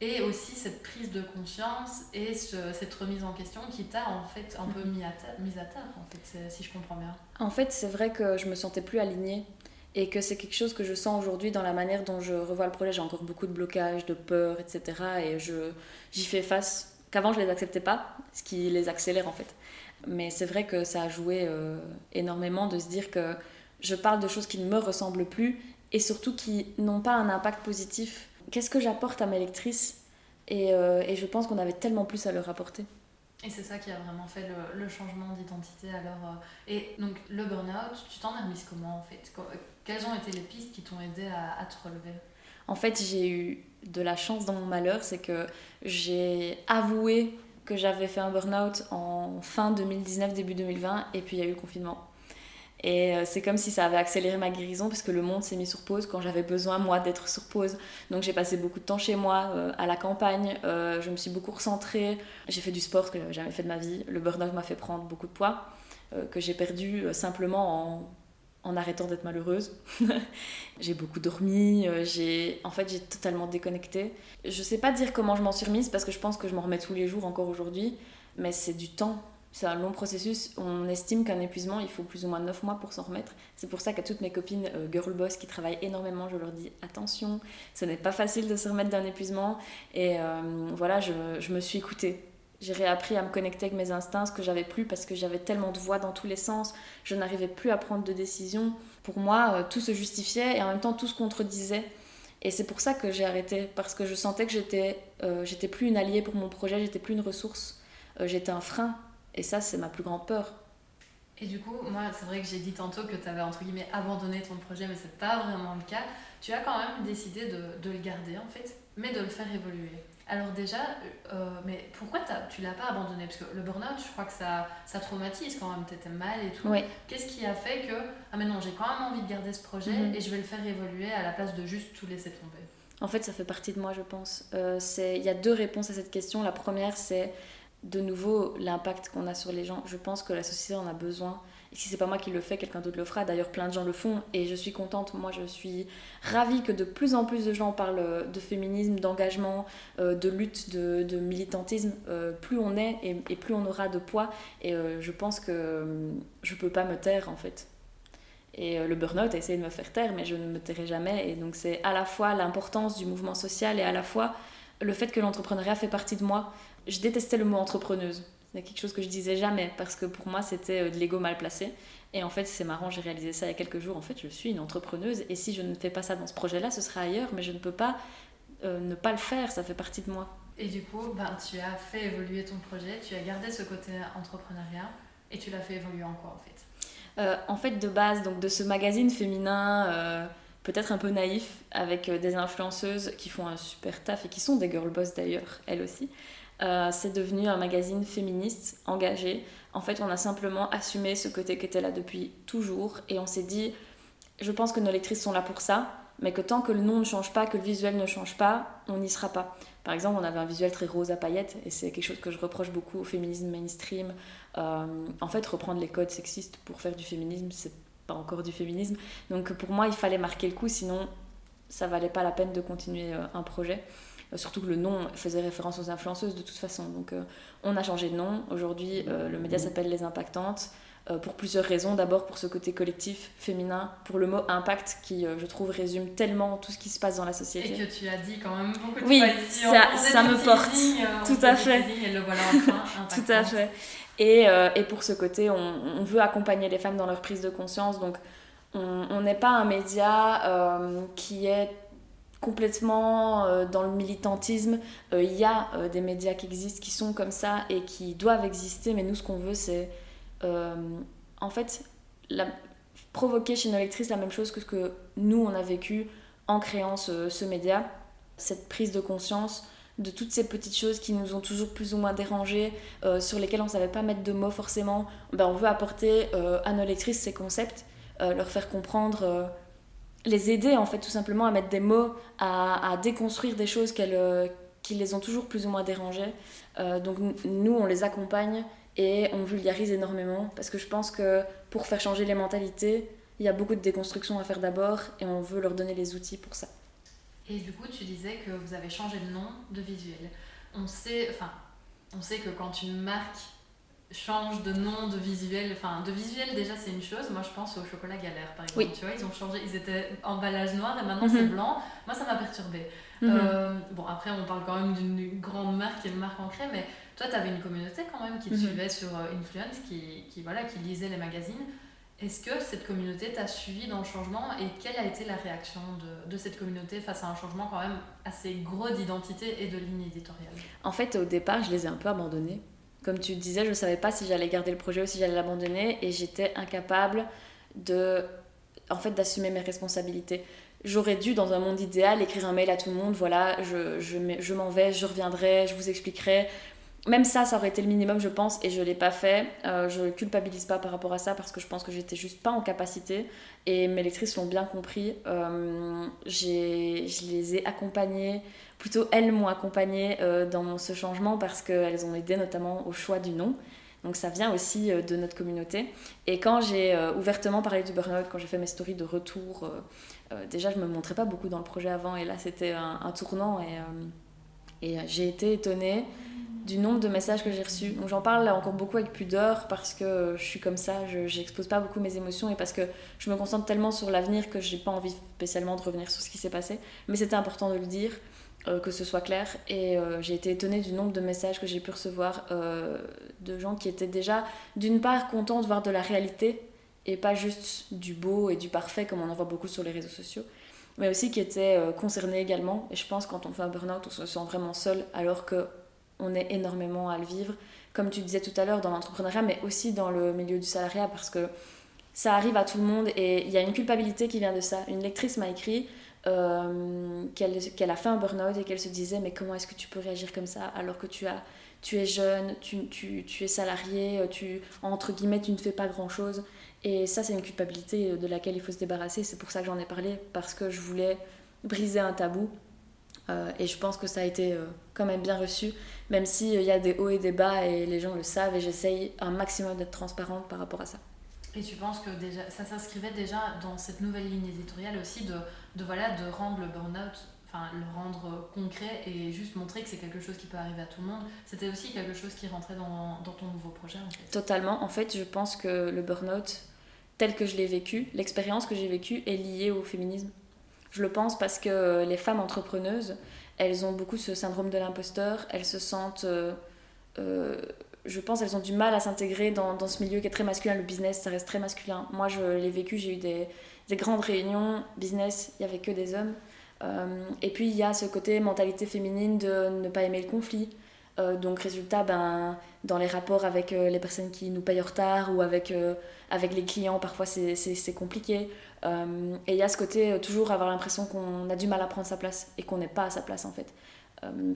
Et aussi cette prise de conscience et cette remise en question qui t'a en fait un peu mhm. mis à, mise à terre, en fait, si je comprends bien. En fait, c'est vrai que je me sentais plus alignée et que c'est quelque chose que je sens aujourd'hui dans la manière dont je revois le projet. J'ai encore beaucoup de blocages, de peur, etc. Et j'y fais face qu'avant je les acceptais pas, ce qui les accélère en fait. Mais c'est vrai que ça a joué euh, énormément de se dire que je parle de choses qui ne me ressemblent plus et surtout qui n'ont pas un impact positif. Qu'est-ce que j'apporte à mes lectrices? Et, euh, et, je pense qu'on avait tellement plus à leur apporter. Et c'est ça qui a vraiment fait le, le changement d'identité. Alors, euh, et donc le burn-out, tu t'en es remise comment en fait? Quelles ont été les pistes qui t'ont aidé à, te relever? En fait, j'ai eu de la chance dans mon malheur, c'est que j'ai avoué que j'avais fait un burn-out en fin 2019, début 2020, et puis il y a eu le confinement. Et euh, c'est comme si ça avait accéléré ma guérison parce que le monde s'est mis sur pause quand j'avais besoin, moi, d'être sur pause. Donc j'ai passé beaucoup de temps chez moi, euh, à la campagne. Euh, je me suis beaucoup recentrée. J'ai fait du sport que j'avais jamais fait de ma vie. Le burn-out m'a fait prendre beaucoup de poids que j'ai perdu simplement en, en arrêtant d'être malheureuse. [LAUGHS] j'ai beaucoup dormi. j'ai en fait, j'ai totalement déconnecté. Je sais pas dire comment je m'en suis remise parce que je pense que je m'en remets tous les jours encore aujourd'hui. Mais c'est du temps c'est un long processus. On estime qu'un épuisement, il faut plus ou moins 9 mois pour s'en remettre. C'est pour ça qu'à toutes mes copines euh, girl boss qui travaillent énormément, je leur dis attention, ce n'est pas facile de se remettre d'un épuisement. Et euh, voilà, je, je, me suis écoutée. J'ai réappris à me connecter avec mes instincts, ce que j'avais plus parce que j'avais tellement de voix dans tous les sens. Je n'arrivais plus à prendre de décision. Pour moi, euh, tout se justifiait et en même temps tout se contredisait. Et c'est pour ça que j'ai arrêté, parce que je sentais que j'étais j'étais plus une alliée pour mon projet, j'étais plus une ressource, j'étais un frein et ça, c'est ma plus grande peur. Et du coup, moi, c'est vrai que j'ai dit tantôt que tu avais entre guillemets abandonné ton projet, mais c'est pas vraiment le cas. Tu as quand même décidé de, le garder en fait, mais de le faire évoluer. Alors déjà, euh, mais pourquoi tu l'as pas abandonné? Parce que le burn-out, je crois que ça, ça traumatise quand même, t'étais mal et tout. Qu'est-ce qui a fait que, ah mais non, j'ai quand même envie de garder ce projet mhm. et je vais le faire évoluer à la place de juste tout laisser tomber? En fait, ça fait partie de moi, je pense. Euh, Il y a deux réponses à cette question. La première, c'est de nouveau l'impact qu'on a sur les gens. Je pense que la société en a besoin. Si c'est pas moi qui le fais, quelqu'un d'autre le fera. D'ailleurs, plein de gens le font et je suis contente. Moi, je suis ravie que de plus en plus de gens parlent de féminisme, d'engagement, euh, de lutte, de, militantisme. Euh, plus on est et, plus on aura de poids. Et euh, je pense que je peux pas me taire en fait. Et le burn-out a essayé de me faire taire, mais je ne me tairai jamais. Et donc, c'est à la fois l'importance du mouvement social et à la fois le fait que l'entrepreneuriat fait partie de moi je détestais le mot entrepreneuse. C'est quelque chose que je disais jamais parce que pour moi c'était euh, de l'ego mal placé. Et en fait, c'est marrant, j'ai réalisé ça il y a quelques jours. En fait, je suis une entrepreneuse et si je ne fais pas ça dans ce projet-là, ce sera ailleurs, mais je ne peux pas euh, ne pas le faire, ça fait partie de moi. Et du coup, ben, tu as fait évoluer ton projet, tu as gardé ce côté entrepreneuriat et tu l'as fait évoluer en quoi en fait? Euh, En fait, de base, donc de ce magazine féminin peut-être un peu naïf, avec des influenceuses qui font un super taf et qui sont des girl boss d'ailleurs, elles aussi. Euh, c'est devenu un magazine féministe engagé. En fait, on a simplement assumé ce côté qui était là depuis toujours et on s'est dit, je pense que nos lectrices sont là pour ça, mais que tant que le nom ne change pas, que le visuel ne change pas, on n'y sera pas. Par exemple, on avait un visuel très rose à paillettes et c'est quelque chose que je reproche beaucoup au féminisme mainstream. Euh, en fait, reprendre les codes sexistes pour faire du féminisme, c'est pas encore du féminisme. Donc pour moi, il fallait marquer le coup, sinon ça valait pas la peine de continuer euh, un projet. Surtout que le nom faisait référence aux influenceuses de toute façon. Donc on a changé de nom. Aujourd'hui, le média s'appelle Les Impactantes. Euh, pour plusieurs raisons. D'abord pour ce côté collectif, féminin, pour le mot impact qui, euh, je trouve, résume tellement tout ce qui se passe dans la société. Et que tu as dit quand même beaucoup de oui, ça, ça me porte. Euh, tout à fait. Et le voilà enfin, [LAUGHS] tout à fait. Et, et, pour ce côté, on, on, veut accompagner les femmes dans leur prise de conscience. Donc, on n'est pas un média qui est complètement dans le militantisme. Il y a des médias qui existent, qui sont comme ça et qui doivent exister, mais nous, ce qu'on veut, c'est euh, en fait, provoquer chez nos lectrices la même chose que ce que nous, on a vécu en créant ce, média, cette prise de conscience de toutes ces petites choses qui nous ont toujours plus ou moins dérangées, euh, sur lesquelles on ne savait pas mettre de mots forcément. Ben, on veut apporter euh, à nos lectrices ces concepts, leur faire comprendre, les aider en fait tout simplement à mettre des mots, à, déconstruire des choses qui les ont toujours plus ou moins dérangées. donc nous, on les accompagne et on vulgarise énormément parce que je pense que pour faire changer les mentalités, il y a beaucoup de déconstruction à faire d'abord et on veut leur donner les outils pour ça. Et du coup, tu disais que vous avez changé de nom de visuel. On sait, enfin, on sait que quand une marque change de nom de visuel, enfin de visuel déjà c'est une chose, moi je pense au chocolat galère par exemple, tu vois, ils ont changé, ils étaient emballage noir et maintenant c'est mhm. blanc, moi ça m'a perturbé. Mhm. Euh, bon après on parle quand même d'une grande marque et une marque ancrée, mais toi, tu avais une communauté quand même qui te mhm. suivait sur euh, Influence, qui, qui, voilà, qui lisait les magazines. Est-ce que cette communauté t'a suivi dans le changement et quelle a été la réaction de, de, cette communauté face à un changement quand même assez gros d'identité et de ligne éditoriale? En fait, au départ, je les ai un peu abandonnés. Comme tu disais, je ne savais pas si j'allais garder le projet ou si j'allais l'abandonner et j'étais incapable de, en fait, d'assumer mes responsabilités. J'aurais dû, dans un monde idéal, écrire un mail à tout le monde, voilà, je, je, m'en vais, je reviendrai, je vous expliquerai, même ça, ça aurait été le minimum, je pense, et je ne l'ai pas fait. Euh, je culpabilise pas par rapport à ça parce que je pense que j'étais juste pas en capacité. Et mes lectrices l'ont bien compris. Euh, je les ai accompagnées, plutôt elles m'ont accompagnée euh, dans ce changement parce qu'elles ont aidé notamment au choix du nom. Donc ça vient aussi euh, de notre communauté. Et quand j'ai ouvertement parlé du burn-out, quand j'ai fait mes stories de retour, déjà je me montrais pas beaucoup dans le projet avant et là c'était un, un, tournant et, et j'ai été étonnée du nombre de messages que j'ai reçus. Donc j'en parle encore beaucoup avec pudeur parce que je suis comme ça, je n'expose pas beaucoup mes émotions et parce que je me concentre tellement sur l'avenir que j'ai pas envie spécialement de revenir sur ce qui s'est passé. Mais c'était important de le dire, euh, que ce soit clair. Et euh, j'ai été étonnée du nombre de messages que j'ai pu recevoir euh, de gens qui étaient déjà d'une part contents de voir de la réalité et pas juste du beau et du parfait comme on en voit beaucoup sur les réseaux sociaux mais aussi qui étaient concernés également. Et je pense quand on fait un burn-out, on se sent vraiment seul alors que on est énormément à le vivre, comme tu disais tout à l'heure, dans l'entrepreneuriat, mais aussi dans le milieu du salariat, parce que ça arrive à tout le monde et il y a une culpabilité qui vient de ça. Une lectrice m'a écrit euh, qu'elle a fait un burn-out et qu'elle se disait mais comment est-ce que tu peux réagir comme ça alors que tu, as, tu es jeune, tu, tu, tu es salarié, tu, entre guillemets tu ne fais pas grand-chose. Et ça c'est une culpabilité de laquelle il faut se débarrasser. C'est pour ça que j'en ai parlé, parce que je voulais briser un tabou euh, et je pense que ça a été euh, quand même bien reçu, même s'il y a des hauts et des bas et les gens le savent et j'essaye un maximum d'être transparente par rapport à ça. Et tu penses que déjà, ça s'inscrivait déjà dans cette nouvelle ligne éditoriale aussi de, de, voilà, de rendre le burn-out, enfin le rendre concret et juste montrer que c'est quelque chose qui peut arriver à tout le monde? C'était aussi quelque chose qui rentrait dans, dans ton nouveau projet en fait? Totalement. En fait, je pense que le burn-out, tel que je l'ai vécu, l'expérience que j'ai vécue est liée au féminisme. Je le pense parce que les femmes entrepreneuses, elles ont beaucoup ce syndrome de l'imposteur, elles se sentent... Euh, euh, je pense elles ont du mal à s'intégrer dans, ce milieu qui est très masculin. Le business, ça reste très masculin. Moi, je l'ai vécu, j'ai eu des, des, grandes réunions business, il n'y avait que des hommes. Euh, et puis, il y a ce côté mentalité féminine de ne pas aimer le conflit. donc, résultat, ben, dans les rapports avec les personnes qui nous payent en retard ou avec, avec les clients, parfois c'est compliqué. Euh, et il y a ce côté euh, toujours avoir l'impression qu'on a du mal à prendre sa place et qu'on n'est pas à sa place en fait. Euh,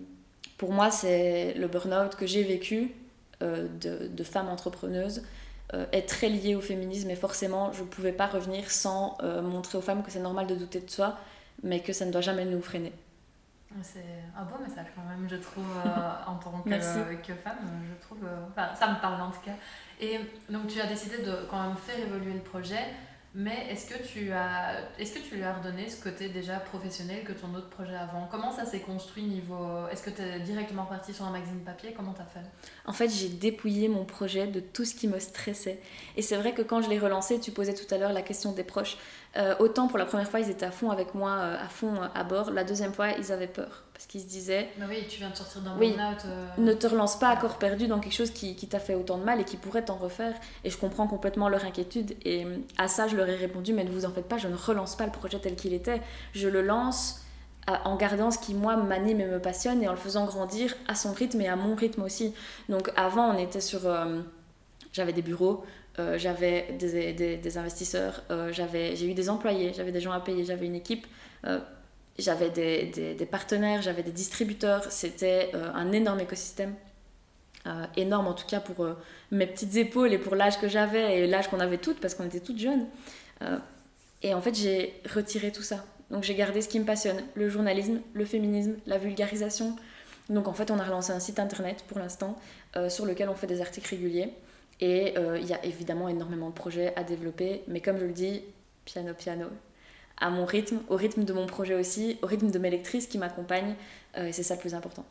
pour moi, c'est le burn-out que j'ai vécu de, de, femme entrepreneuse est très lié au féminisme et forcément je ne pouvais pas revenir sans montrer aux femmes que c'est normal de douter de soi mais que ça ne doit jamais nous freiner. C'est un beau message quand même, je trouve, [LAUGHS] en tant que, que, femme, je trouve, ça me parle en tout cas. Et donc tu as décidé de quand même faire évoluer le projet Mais est-ce que, tu as, est-ce que tu lui as redonné ce côté déjà professionnel que ton autre projet avant? Comment ça s'est construit niveau... Est-ce que tu es directement parti sur un magazine papier? Comment tu as fait? En fait, j'ai dépouillé mon projet de tout ce qui me stressait. Et c'est vrai que quand je l'ai relancé, tu posais tout à l'heure la question des proches. Euh, autant pour la première fois, ils étaient à fond avec moi, euh, à fond euh, à bord. La deuxième fois, ils avaient peur. Parce qu'ils se disaient... Mais oui, tu viens de sortir d'un oui, Ne te relance pas à corps perdu dans quelque chose qui, qui t'a fait autant de mal et qui pourrait t'en refaire. Et je comprends complètement leur inquiétude. Et à ça, je leur ai répondu, mais ne vous en faites pas, je ne relance pas le projet tel qu'il était. Je le lance en gardant ce qui moi m'anime et me passionne et en le faisant grandir à son rythme et à mon rythme aussi. Donc avant on était sur... j'avais des bureaux, euh, j'avais des, des, investisseurs, euh, j'avais, j'ai eu des employés, j'avais des gens à payer, j'avais une équipe, euh, j'avais des, partenaires, j'avais des distributeurs. C'était un énorme écosystème. énorme en tout cas pour mes petites épaules et pour l'âge que j'avais et l'âge qu'on avait toutes parce qu'on était toutes jeunes. et en fait, j'ai retiré tout ça. Donc j'ai gardé ce qui me passionne, le journalisme, le féminisme, la vulgarisation. Donc en fait, on a relancé un site internet pour l'instant sur lequel on fait des articles réguliers. Et euh, il y a évidemment énormément de projets à développer, mais comme je le dis, piano piano, à mon rythme, au rythme de mon projet aussi, au rythme de mes lectrices qui m'accompagnent, euh, et c'est ça le plus important.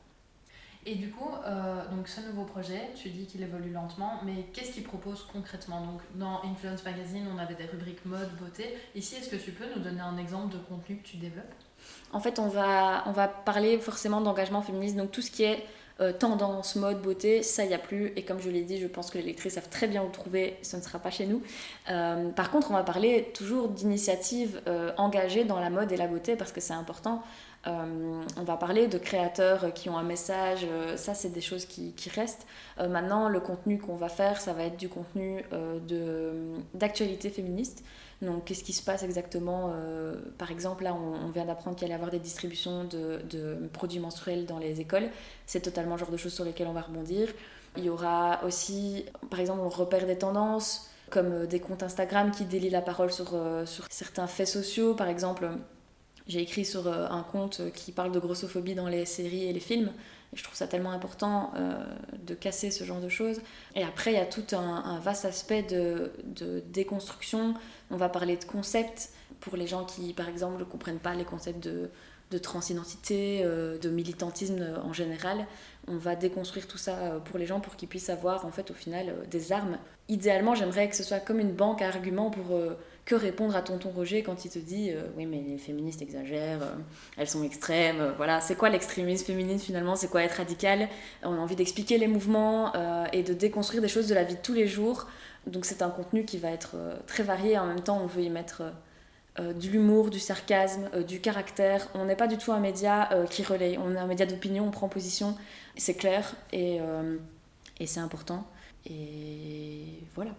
Et du coup, euh, donc ce nouveau projet, tu dis qu'il évolue lentement, mais qu'est-ce qu'il propose concrètement? Donc dans Influence Magazine, on avait des rubriques mode, beauté. Ici, est-ce que tu peux nous donner un exemple de contenu que tu développes? En fait, on va, on va parler forcément d'engagement féministe, donc tout ce qui est euh, tendance, mode, beauté, ça, n'y a plus. Et comme je l'ai dit, je pense que les lectrices savent très bien où trouver, ce ne sera pas chez nous. Euh, par contre, on va parler toujours d'initiatives euh, engagées dans la mode et la beauté parce que c'est important. on va parler de créateurs qui ont un message, ça c'est des choses qui restent. maintenant, le contenu qu'on va faire, ça va être du contenu d'actualité féministe. Donc, qu'est-ce qui se passe exactement euh, Par exemple, là, on, vient d'apprendre qu'il allait y avoir des distributions de, produits menstruels dans les écoles. C'est totalement le genre de choses sur lesquelles on va rebondir. Il y aura aussi, par exemple, on repère des tendances, comme euh, des comptes Instagram qui délient la parole sur, euh, sur certains faits sociaux. Par exemple, j'ai écrit sur un compte qui parle de grossophobie dans les séries et les films. Et je trouve ça tellement important de casser ce genre de choses. Et après, il y a tout un, vaste aspect de, déconstruction on va parler de concepts pour les gens qui, par exemple, ne comprennent pas les concepts de, de transidentité, euh, de militantisme en général. On va déconstruire tout ça euh, pour les gens pour qu'ils puissent avoir en fait au final euh, des armes. Idéalement, j'aimerais que ce soit comme une banque à arguments pour répondre à tonton Roger quand il te dit oui mais les féministes exagèrent, elles sont extrêmes, voilà. C'est quoi l'extrémisme féministe finalement? C'est quoi être radical? On a envie d'expliquer les mouvements et de déconstruire des choses de la vie de tous les jours donc c'est un contenu qui va être euh, très varié. En même temps, on veut y mettre euh, euh, de l'humour, du sarcasme, du caractère. On n'est pas du tout un média qui relaye. On est un média d'opinion, on prend position. C'est clair et, et c'est important. Et voilà.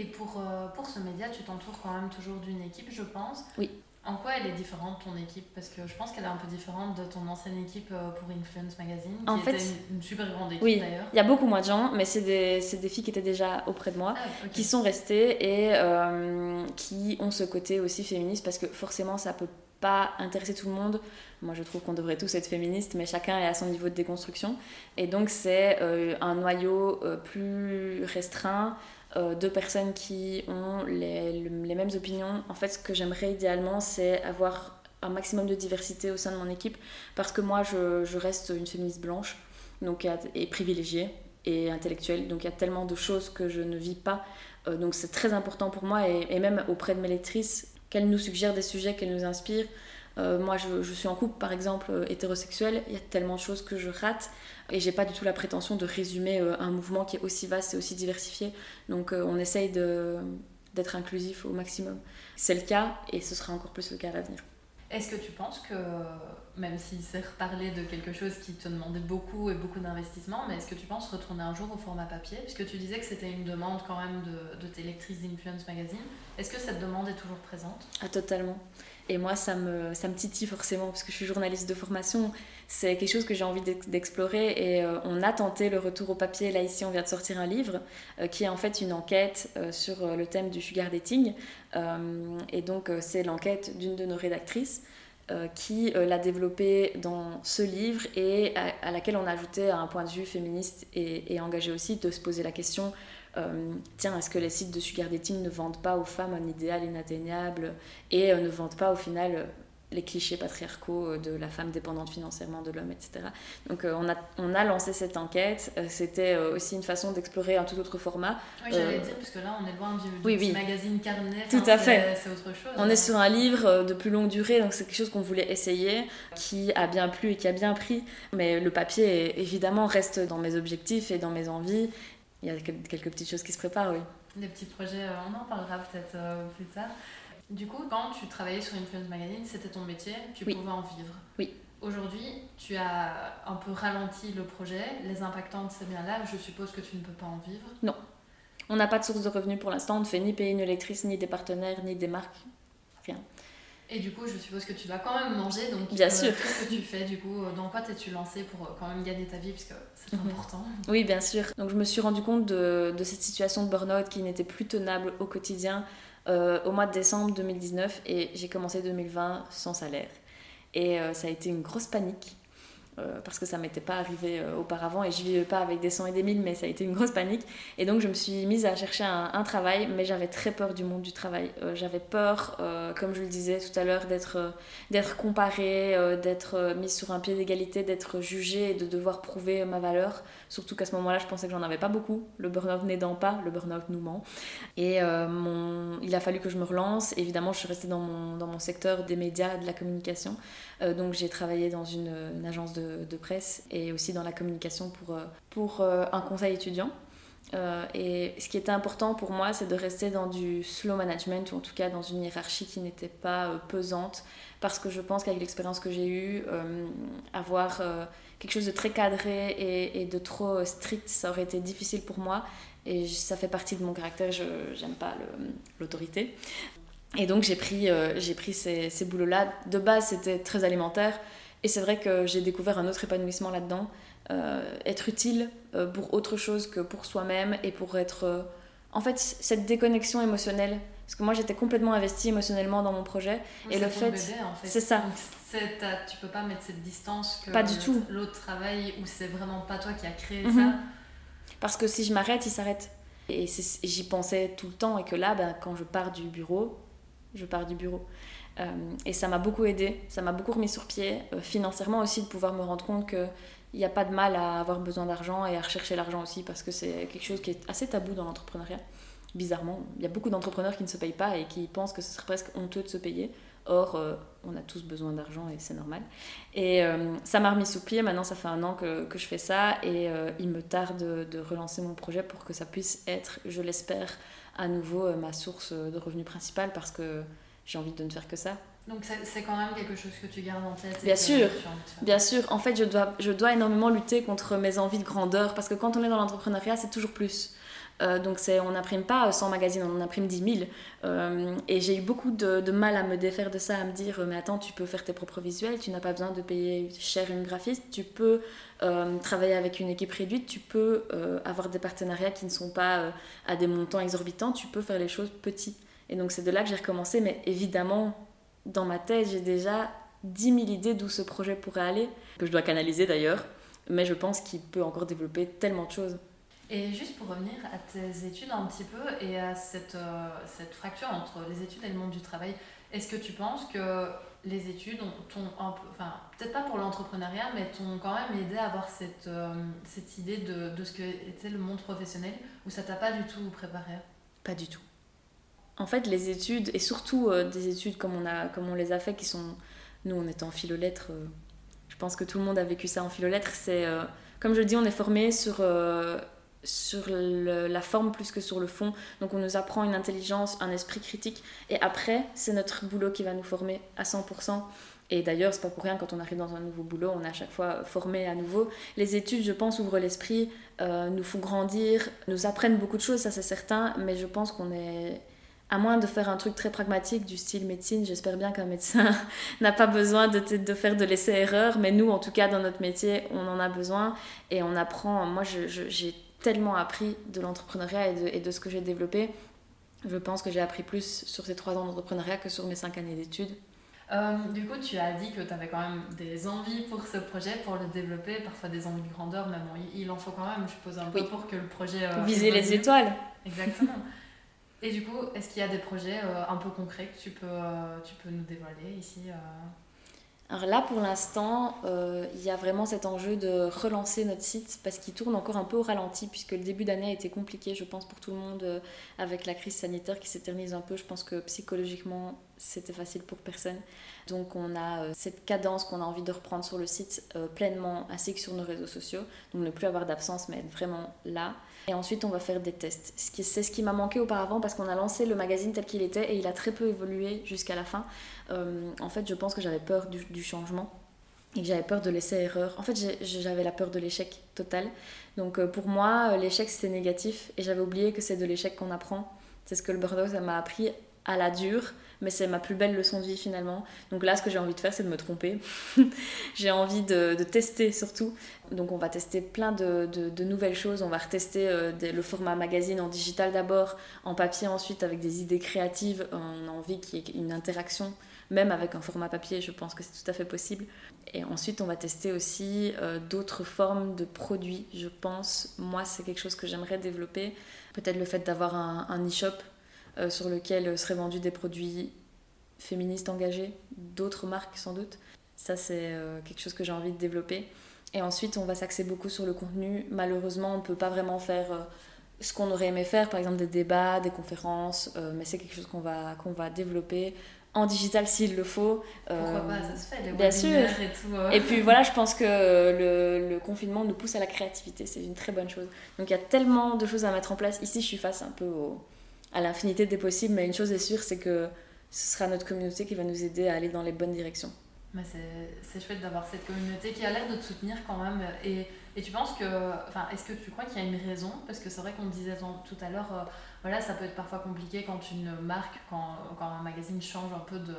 Et pour, pour ce média, tu t'entoures quand même toujours d'une équipe, je pense. Oui. En quoi elle est différente ton équipe? Parce que je pense qu'elle est un peu différente de ton ancienne équipe euh, pour Influence Magazine, qui en était fait, une, super grande équipe oui, d'ailleurs. Il y a beaucoup moins de gens, mais c'est des, des, filles qui étaient déjà auprès de moi, ah, qui sont restées et euh, qui ont ce côté aussi féministe parce que forcément ça peut pas intéresser tout le monde. Moi, je trouve qu'on devrait tous être féministes, mais chacun est à son niveau de déconstruction. Et donc, c'est euh, un noyau plus restreint euh, deux personnes qui ont les, les, mêmes opinions. En fait, ce que j'aimerais idéalement, c'est avoir un maximum de diversité au sein de mon équipe, parce que moi, je, je reste une féministe blanche donc, et privilégiée et intellectuelle, donc il y a tellement de choses que je ne vis pas. Euh, donc c'est très important pour moi, et, et même auprès de mes lectrices, qu'elles nous suggèrent des sujets, qu'elles nous inspirent. Euh, moi, je, je, suis en couple, par exemple, hétérosexuel. Il y a tellement de choses que je rate. Et j'ai pas du tout la prétention de résumer euh, un mouvement qui est aussi vaste et aussi diversifié. Donc euh, on essaye d'être inclusif au maximum. C'est le cas et ce sera encore plus le cas à l'avenir. Est-ce que tu penses que, même si c'est reparler de quelque chose qui te demandait beaucoup et beaucoup d'investissement, mais est-ce que tu penses retourner un jour au format papier? Puisque tu disais que c'était une demande quand même de, de tes lectrices d'Influence Magazine. Est-ce que cette demande est toujours présente? Ah, totalement. Et moi, ça me, ça me titille forcément, parce que je suis journaliste de formation. C'est quelque chose que j'ai envie d'explorer. Et euh, on a tenté le retour au papier. Là, ici, on vient de sortir un livre euh, qui est en fait une enquête euh, sur le thème du sugar dating. et donc, c'est l'enquête d'une de nos rédactrices qui l'a développé dans ce livre et à, laquelle on a ajouté un point de vue féministe et, et engagé aussi de se poser la question tiens, est-ce que les sites de sugar dating ne vendent pas aux femmes un idéal inatteignable et ne vendent pas au final les clichés patriarcaux euh, de la femme dépendante financièrement de l'homme, etc. Donc euh, on, a, on a lancé cette enquête. Euh, c'était aussi une façon d'explorer un tout autre format. Oui, j'allais dire, parce que là on est loin du, oui, magazine carnet. Tout à fait. C'est autre chose. On est sur un livre de plus longue durée, donc c'est quelque chose qu'on voulait essayer, qui a bien plu et qui a bien pris. Mais le papier, évidemment, reste dans mes objectifs et dans mes envies. Il y a quelques petites choses qui se préparent, oui. Des petits projets, on en parlera peut-être plus tard. Du coup, quand tu travaillais sur Influence Magazine, c'était ton métier, tu pouvais en vivre. Oui. Aujourd'hui, tu as un peu ralenti le projet, les impactantes, c'est bien là, je suppose que tu ne peux pas en vivre. Non. On n'a pas de source de revenus pour l'instant, on ne fait ni payer une lectrice, ni des partenaires, ni des marques, rien. Et du coup, je suppose que tu vas quand même manger, donc bien euh, sûr. qu'est-ce que tu fais du coup Dans quoi t'es-tu lancé pour euh, quand même gagner ta vie, puisque c'est mhm. important Oui, bien sûr. Donc je me suis rendu compte de, de cette situation de burn-out qui n'était plus tenable au quotidien euh, au mois de décembre 2019 et j'ai commencé 2020 sans salaire. Et euh, ça a été une grosse panique euh, parce que ça m'était pas arrivé auparavant et je vivais pas avec des 100 et des 1000 mais ça a été une grosse panique et donc je me suis mise à chercher un, travail mais j'avais très peur du monde du travail j'avais peur comme je le disais tout à l'heure d'être d'être comparée d'être mise sur un pied d'égalité d'être jugée et de devoir prouver ma valeur Surtout qu'à ce moment-là, je pensais que j'en avais pas beaucoup. Le burn-out n'aidant pas, le burn-out nous ment. Et euh, mon... il a fallu que je me relance. Évidemment, je suis restée dans mon, dans mon secteur des médias, de la communication. Euh, donc j'ai travaillé dans une, agence de, de, presse et aussi dans la communication pour, euh, pour un conseil étudiant. et ce qui était important pour moi, c'est de rester dans du slow management, ou en tout cas dans une hiérarchie qui n'était pas pesante, parce que je pense qu'avec l'expérience que j'ai eue, avoir quelque chose de très cadré et, de trop strict, ça aurait été difficile pour moi. Et ça fait partie de mon caractère, je n'aime pas l'autorité. Et donc j'ai pris, euh, j'ai pris ces, ces boulots-là. De base, c'était très alimentaire. Et c'est vrai que j'ai découvert un autre épanouissement là-dedans. Euh, être utile euh, pour autre chose que pour soi-même et pour être... en fait, cette déconnexion émotionnelle. Parce que moi j'étais complètement investie émotionnellement dans mon projet. Et le fait, c'est ça. Tu peux pas mettre cette distance que pas du tout. l'autre travail où c'est vraiment pas toi qui as créé mhm. ça parce que si je m'arrête il s'arrête. Et j'y pensais tout le temps. Et que là ben, quand je pars du bureau je pars du bureau. euh, et ça m'a beaucoup aidé ça m'a beaucoup remis sur pied euh, financièrement aussi de pouvoir me rendre compte que il n'y a pas de mal à avoir besoin d'argent et à rechercher l'argent aussi parce que c'est quelque chose qui est assez tabou dans l'entrepreneuriat bizarrement. Il y a beaucoup d'entrepreneurs qui ne se payent pas et qui pensent que ce serait presque honteux de se payer. Or, euh, on a tous besoin d'argent et c'est normal. Et euh, ça m'a remis sous pied. Maintenant, ça fait un an que, que je fais ça et euh, il me tarde de, relancer mon projet pour que ça puisse être, je l'espère, à nouveau ma source de revenus principale parce que j'ai envie de ne faire que ça. Donc c'est quand même quelque chose que tu gardes en tête. Bien sûr, bien sûr. En fait, je dois, je dois énormément lutter contre mes envies de grandeur parce que quand on est dans l'entrepreneuriat, c'est toujours plus. Euh, donc on n'imprime pas 100 magazines, on en imprime 10 000. Euh, et j'ai eu beaucoup de, mal à me défaire de ça, à me dire, mais attends, tu peux faire tes propres visuels, tu n'as pas besoin de payer cher une graphiste, tu peux euh, travailler avec une équipe réduite, tu peux avoir des partenariats qui ne sont pas à des montants exorbitants, tu peux faire les choses petits. Et donc c'est de là que j'ai recommencé, mais évidemment, dans ma tête, j'ai déjà 10 000 idées d'où ce projet pourrait aller, que je dois canaliser d'ailleurs, mais je pense qu'il peut encore développer tellement de choses. Et juste pour revenir à tes études un petit peu et à cette, euh, cette fracture entre les études et le monde du travail, est-ce que tu penses que les études t'ont enfin peut-être pas pour l'entrepreneuriat, mais t'ont quand même aidé à avoir cette, euh, cette idée de, de, ce que était le monde professionnel ou ça t'a pas du tout préparé? Pas du tout. En fait, les études, et surtout euh, des études comme on, a, comme on les a fait, qui sont, nous on était en philo-lettres, je pense que tout le monde a vécu ça en philo-lettres, c'est, comme je le dis, on est formé sur sur la forme plus que sur le fond. Donc on nous apprend une intelligence, un esprit critique. Et après, c'est notre boulot qui va nous former à 100%. Et d'ailleurs, c'est pas pour rien quand on arrive dans un nouveau boulot, on est à chaque fois formé à nouveau. Les études, je pense, ouvrent l'esprit, euh, nous font grandir, nous apprennent beaucoup de choses, ça c'est certain. Mais je pense qu'on est à moins de faire un truc très pragmatique du style médecine, j'espère bien qu'un médecin [LAUGHS] n'a pas besoin de, de faire de l'essai-erreur, mais nous, en tout cas, dans notre métier, on en a besoin et on apprend. Moi, j'ai tellement appris de l'entrepreneuriat et de, ce que j'ai développé. Je pense que j'ai appris plus sur ces trois ans d'entrepreneuriat que sur mes cinq années d'études. Euh, du coup, tu as dit que tu avais quand même des envies pour ce projet, pour le développer, parfois des envies de grandeur, mais bon, il, en faut quand même, je suppose, un peu pour que le projet. Euh, Viser les étoiles. Exactement. [LAUGHS] Et du coup, est-ce qu'il y a des projets euh, un peu concrets que tu peux, tu peux nous dévoiler ici alors là, pour l'instant, euh, il y a vraiment cet enjeu de relancer notre site parce qu'il tourne encore un peu au ralenti puisque le début d'année a été compliqué, je pense, pour tout le monde euh, avec la crise sanitaire qui s'éternise un peu. Je pense que psychologiquement, c'était facile pour personne. Donc on a euh, cette cadence qu'on a envie de reprendre sur le site pleinement ainsi que sur nos réseaux sociaux. Donc ne plus avoir d'absence mais être vraiment là. Et ensuite, on va faire des tests. C'est ce qui m'a manqué auparavant parce qu'on a lancé le magazine tel qu'il était et il a très peu évolué jusqu'à la fin. Euh, en fait, je pense que j'avais peur du, changement et j'avais peur de laisser erreur. En fait, j'avais la peur de l'échec total. Donc euh, pour moi, l'échec c'était négatif et j'avais oublié que c'est de l'échec qu'on apprend. C'est ce que le ça m'a appris à la dure, mais c'est ma plus belle leçon de vie finalement. Donc là, ce que j'ai envie de faire, c'est de me tromper. [LAUGHS] j'ai envie de, tester surtout. Donc on va tester plein de, nouvelles choses. On va retester euh, le format magazine en digital d'abord, en papier ensuite, avec des idées créatives. On a envie qu'il y ait une interaction, même avec un format papier, je pense que c'est tout à fait possible. Et ensuite, on va tester aussi euh, d'autres formes de produits, je pense. Moi, c'est quelque chose que j'aimerais développer. Peut-être le fait d'avoir un, un e-shop euh, sur lequel seraient vendus des produits féministes engagés, d'autres marques sans doute. Ça, c'est euh, quelque chose que j'ai envie de développer. Et ensuite, on va s'axer beaucoup sur le contenu. Malheureusement, on ne peut pas vraiment faire euh, ce qu'on aurait aimé faire, par exemple des débats, des conférences, mais c'est quelque chose qu'on va, qu'on va développer en digital s'il le faut. Pourquoi pas, ça se fait, les bien sûr. et tout. Et puis voilà, je pense que le, le, confinement nous pousse à la créativité, c'est une très bonne chose. Donc il y a tellement de choses à mettre en place. Ici, je suis face un peu au, à l'infinité des possibles, mais une chose est sûre, c'est que ce sera notre communauté qui va nous aider à aller dans les bonnes directions. c'est chouette d'avoir cette communauté qui a l'air de te soutenir quand même. Et, et tu penses que. Enfin, est-ce que tu crois qu'il y a une raison? Parce que c'est vrai qu'on disait tout à l'heure, euh, voilà, ça peut être parfois compliqué quand une marque, quand, quand un magazine change un peu de.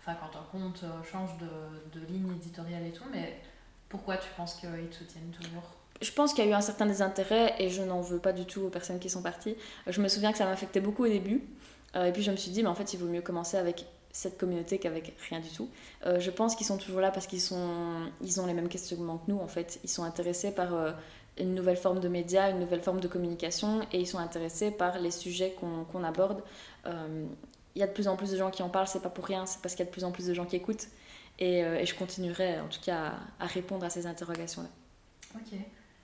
Enfin, quand un compte euh, change de, de ligne éditoriale et tout, mais pourquoi tu penses qu'ils te soutiennent toujours? Je pense qu'il y a eu un certain désintérêt et je n'en veux pas du tout aux personnes qui sont parties. Je me souviens que ça m'affectait beaucoup au début. Euh, et puis je me suis dit, mais en fait, il vaut mieux commencer avec cette communauté qu'avec rien du tout. Euh, je pense qu'ils sont toujours là parce qu'ils sont, ils ont les mêmes questionnements que nous, en fait. Ils sont intéressés par euh, une nouvelle forme de médias, une nouvelle forme de communication et ils sont intéressés par les sujets qu'on aborde. Il y a de plus en plus de gens qui en parlent, c'est pas pour rien, c'est parce qu'il y a de plus en plus de gens qui écoutent. Et, et je continuerai en tout cas à, à répondre à ces interrogations-là. Ok.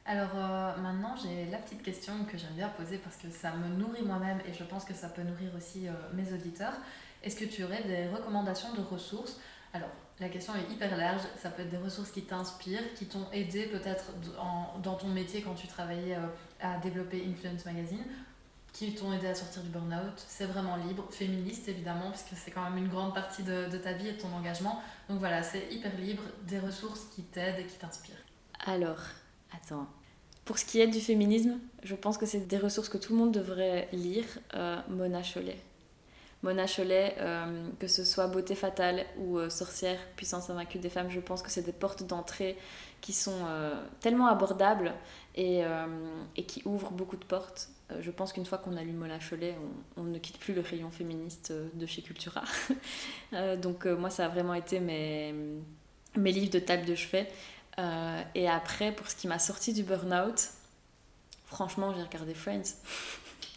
Alors euh, maintenant, j'ai la petite question que j'aime bien poser parce que ça me nourrit moi-même et je pense que ça peut nourrir aussi euh, mes auditeurs. Est-ce que tu aurais des recommandations de ressources? Alors, la question est hyper large. Ça peut être des ressources qui t'inspirent, qui t'ont aidé peut-être dans ton métier quand tu travaillais euh, à développer Influence Magazine, qui t'ont aidé à sortir du burn-out. C'est vraiment libre, féministe évidemment, parce que c'est quand même une grande partie de, de ta vie et de ton engagement. Donc voilà, c'est hyper libre, des ressources qui t'aident et qui t'inspirent. Alors, Attends. Pour ce qui est du féminisme, je pense que c'est des ressources que tout le monde devrait lire. Euh, Mona Cholet. Mona Cholet, euh, que ce soit Beauté fatale ou euh, Sorcière, puissance invaincue des femmes, je pense que c'est des portes d'entrée qui sont tellement abordables et, et, qui ouvrent beaucoup de portes. je pense qu'une fois qu'on a lu Mona Cholet, on, on, ne quitte plus le rayon féministe de chez Cultura. [LAUGHS] donc moi, ça a vraiment été mes, mes livres de table de chevet. Euh, et après, pour ce qui m'a sorti du burn-out, franchement, j'ai regardé Friends. [LAUGHS]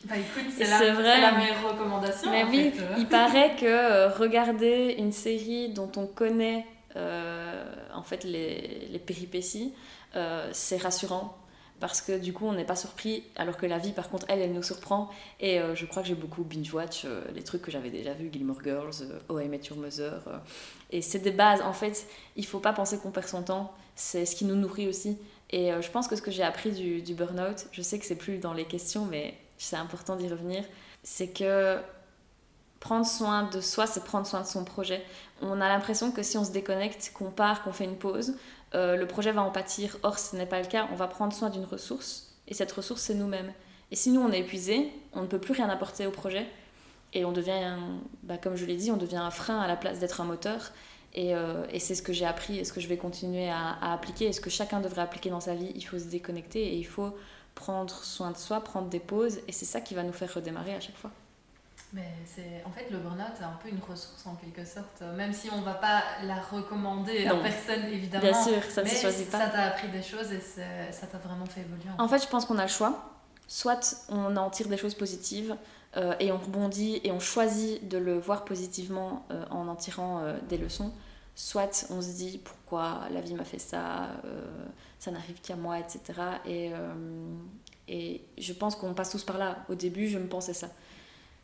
Bah écoute, c'est la, la, meilleure recommandation. Mais oui, il paraît que euh, regarder une série dont on connaît euh, en fait les, les péripéties, c'est rassurant. Parce que du coup on n'est pas surpris alors que la vie par contre elle elle nous surprend. Et je crois que j'ai beaucoup binge watch les trucs que j'avais déjà vus Gilmore Girls Oh I Met Your Mother et c'est des bases. En fait il faut pas penser qu'on perd son temps c'est ce qui nous nourrit aussi. Et euh, je pense que ce que j'ai appris du, du burn-out, je sais que c'est plus dans les questions, mais c'est important d'y revenir, c'est que prendre soin de soi, c'est prendre soin de son projet. On a l'impression que si on se déconnecte, qu'on part, qu'on fait une pause, euh, le projet va en pâtir. Or, ce n'est pas le cas. On va prendre soin d'une ressource, et cette ressource, c'est nous-mêmes. Et si nous, on est épuisé, on ne peut plus rien apporter au projet, et on devient, bah, comme je l'ai dit, on devient un frein à la place d'être un moteur. Euh, et, c'est ce que j'ai appris et ce que je vais continuer à, appliquer et ce que chacun devrait appliquer dans sa vie? Il faut se déconnecter et il faut prendre soin de soi, prendre des pauses et c'est ça qui va nous faire redémarrer à chaque fois. Mais c'est en fait le burn-out est un peu une ressource en quelque sorte, même si on va pas la recommander à personne évidemment. Bien sûr, ça ne se choisit pas. Ça t'a appris des choses et ça t'a vraiment fait évoluer. En, fait, je pense qu'on a le choix. Soit on en tire des choses positives euh, et on rebondit et on choisit de le voir positivement euh, en en tirant euh, des leçons. Soit on se dit pourquoi la vie m'a fait ça, ça n'arrive qu'à moi, etc. Et, et je pense qu'on passe tous par là. Au début, je me pensais ça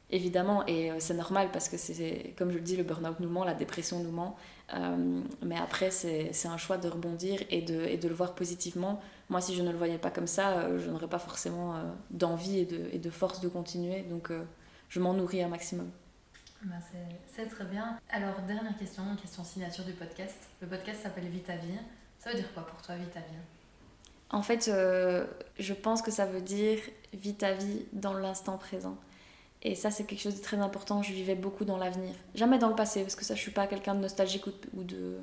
évidemment, et c'est normal parce que c'est, comme je le dis, le burn-out nous ment, la dépression nous ment. Mais après, c'est, un choix de rebondir et de, et de le voir positivement. Moi, si je ne le voyais pas comme ça, euh, je n'aurais pas forcément d'envie et de, et de, force de continuer. Donc, je m'en nourris un maximum. Bah, c'est, très bien. Alors, dernière question, question signature du podcast. Le podcast s'appelle Vite à vie. Ça veut dire quoi pour toi, Vite à vie? En fait, je pense que ça veut dire Vite à vie dans l'instant présent. Et ça, c'est quelque chose de très important. Je vivais beaucoup dans l'avenir. Jamais dans le passé, parce que ça, je suis pas quelqu'un de nostalgique ou de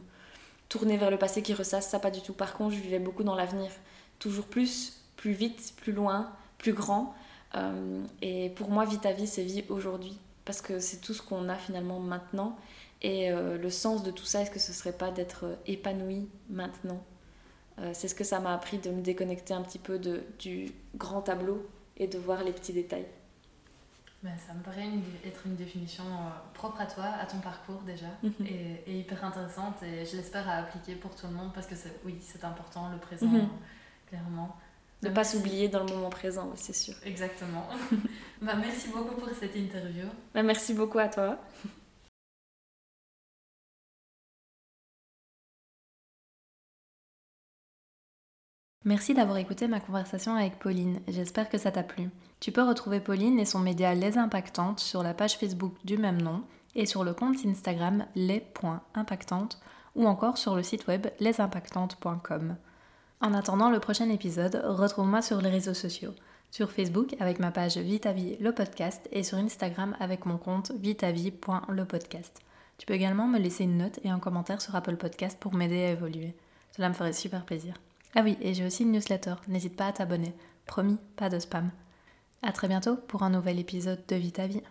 tourner vers le passé qui ressasse, ça pas du tout. Par contre, je vivais beaucoup dans l'avenir. Toujours plus, plus vite, plus loin, plus grand. Euh, et pour moi, vie ta vie, c'est vie aujourd'hui. Parce que c'est tout ce qu'on a finalement maintenant. Et euh, le sens de tout ça, est-ce que ce serait pas d'être épanoui maintenant? Euh, C'est ce que ça m'a appris de me déconnecter un petit peu de, du grand tableau et de voir les petits détails. Ben, ça me paraît être une définition euh, propre à toi, à ton parcours déjà, mhm. et, hyper intéressante et je l'espère à appliquer pour tout le monde parce que oui, c'est important, le présent, mhm. Clairement. Ne pas s'oublier dans le moment présent, c'est sûr. Exactement. [LAUGHS] bah, merci beaucoup pour cette interview. Bah, merci beaucoup à toi. Merci d'avoir écouté ma conversation avec Pauline, j'espère que ça t'a plu. Tu peux retrouver Pauline et son média Les Impactantes sur la page Facebook du même nom et sur le compte Instagram les.impactantes ou encore sur le site web lesimpactantes.com. En attendant le prochain épisode, retrouve-moi sur les réseaux sociaux. Sur Facebook avec ma page Vitavie le podcast et sur Instagram avec mon compte vitavie.lepodcast. Tu peux également me laisser une note et un commentaire sur Apple Podcast pour m'aider à évoluer. Cela me ferait super plaisir. Ah oui, et j'ai aussi une newsletter, n'hésite pas à t'abonner. Promis, pas de spam. À très bientôt pour un nouvel épisode de Vita Vie.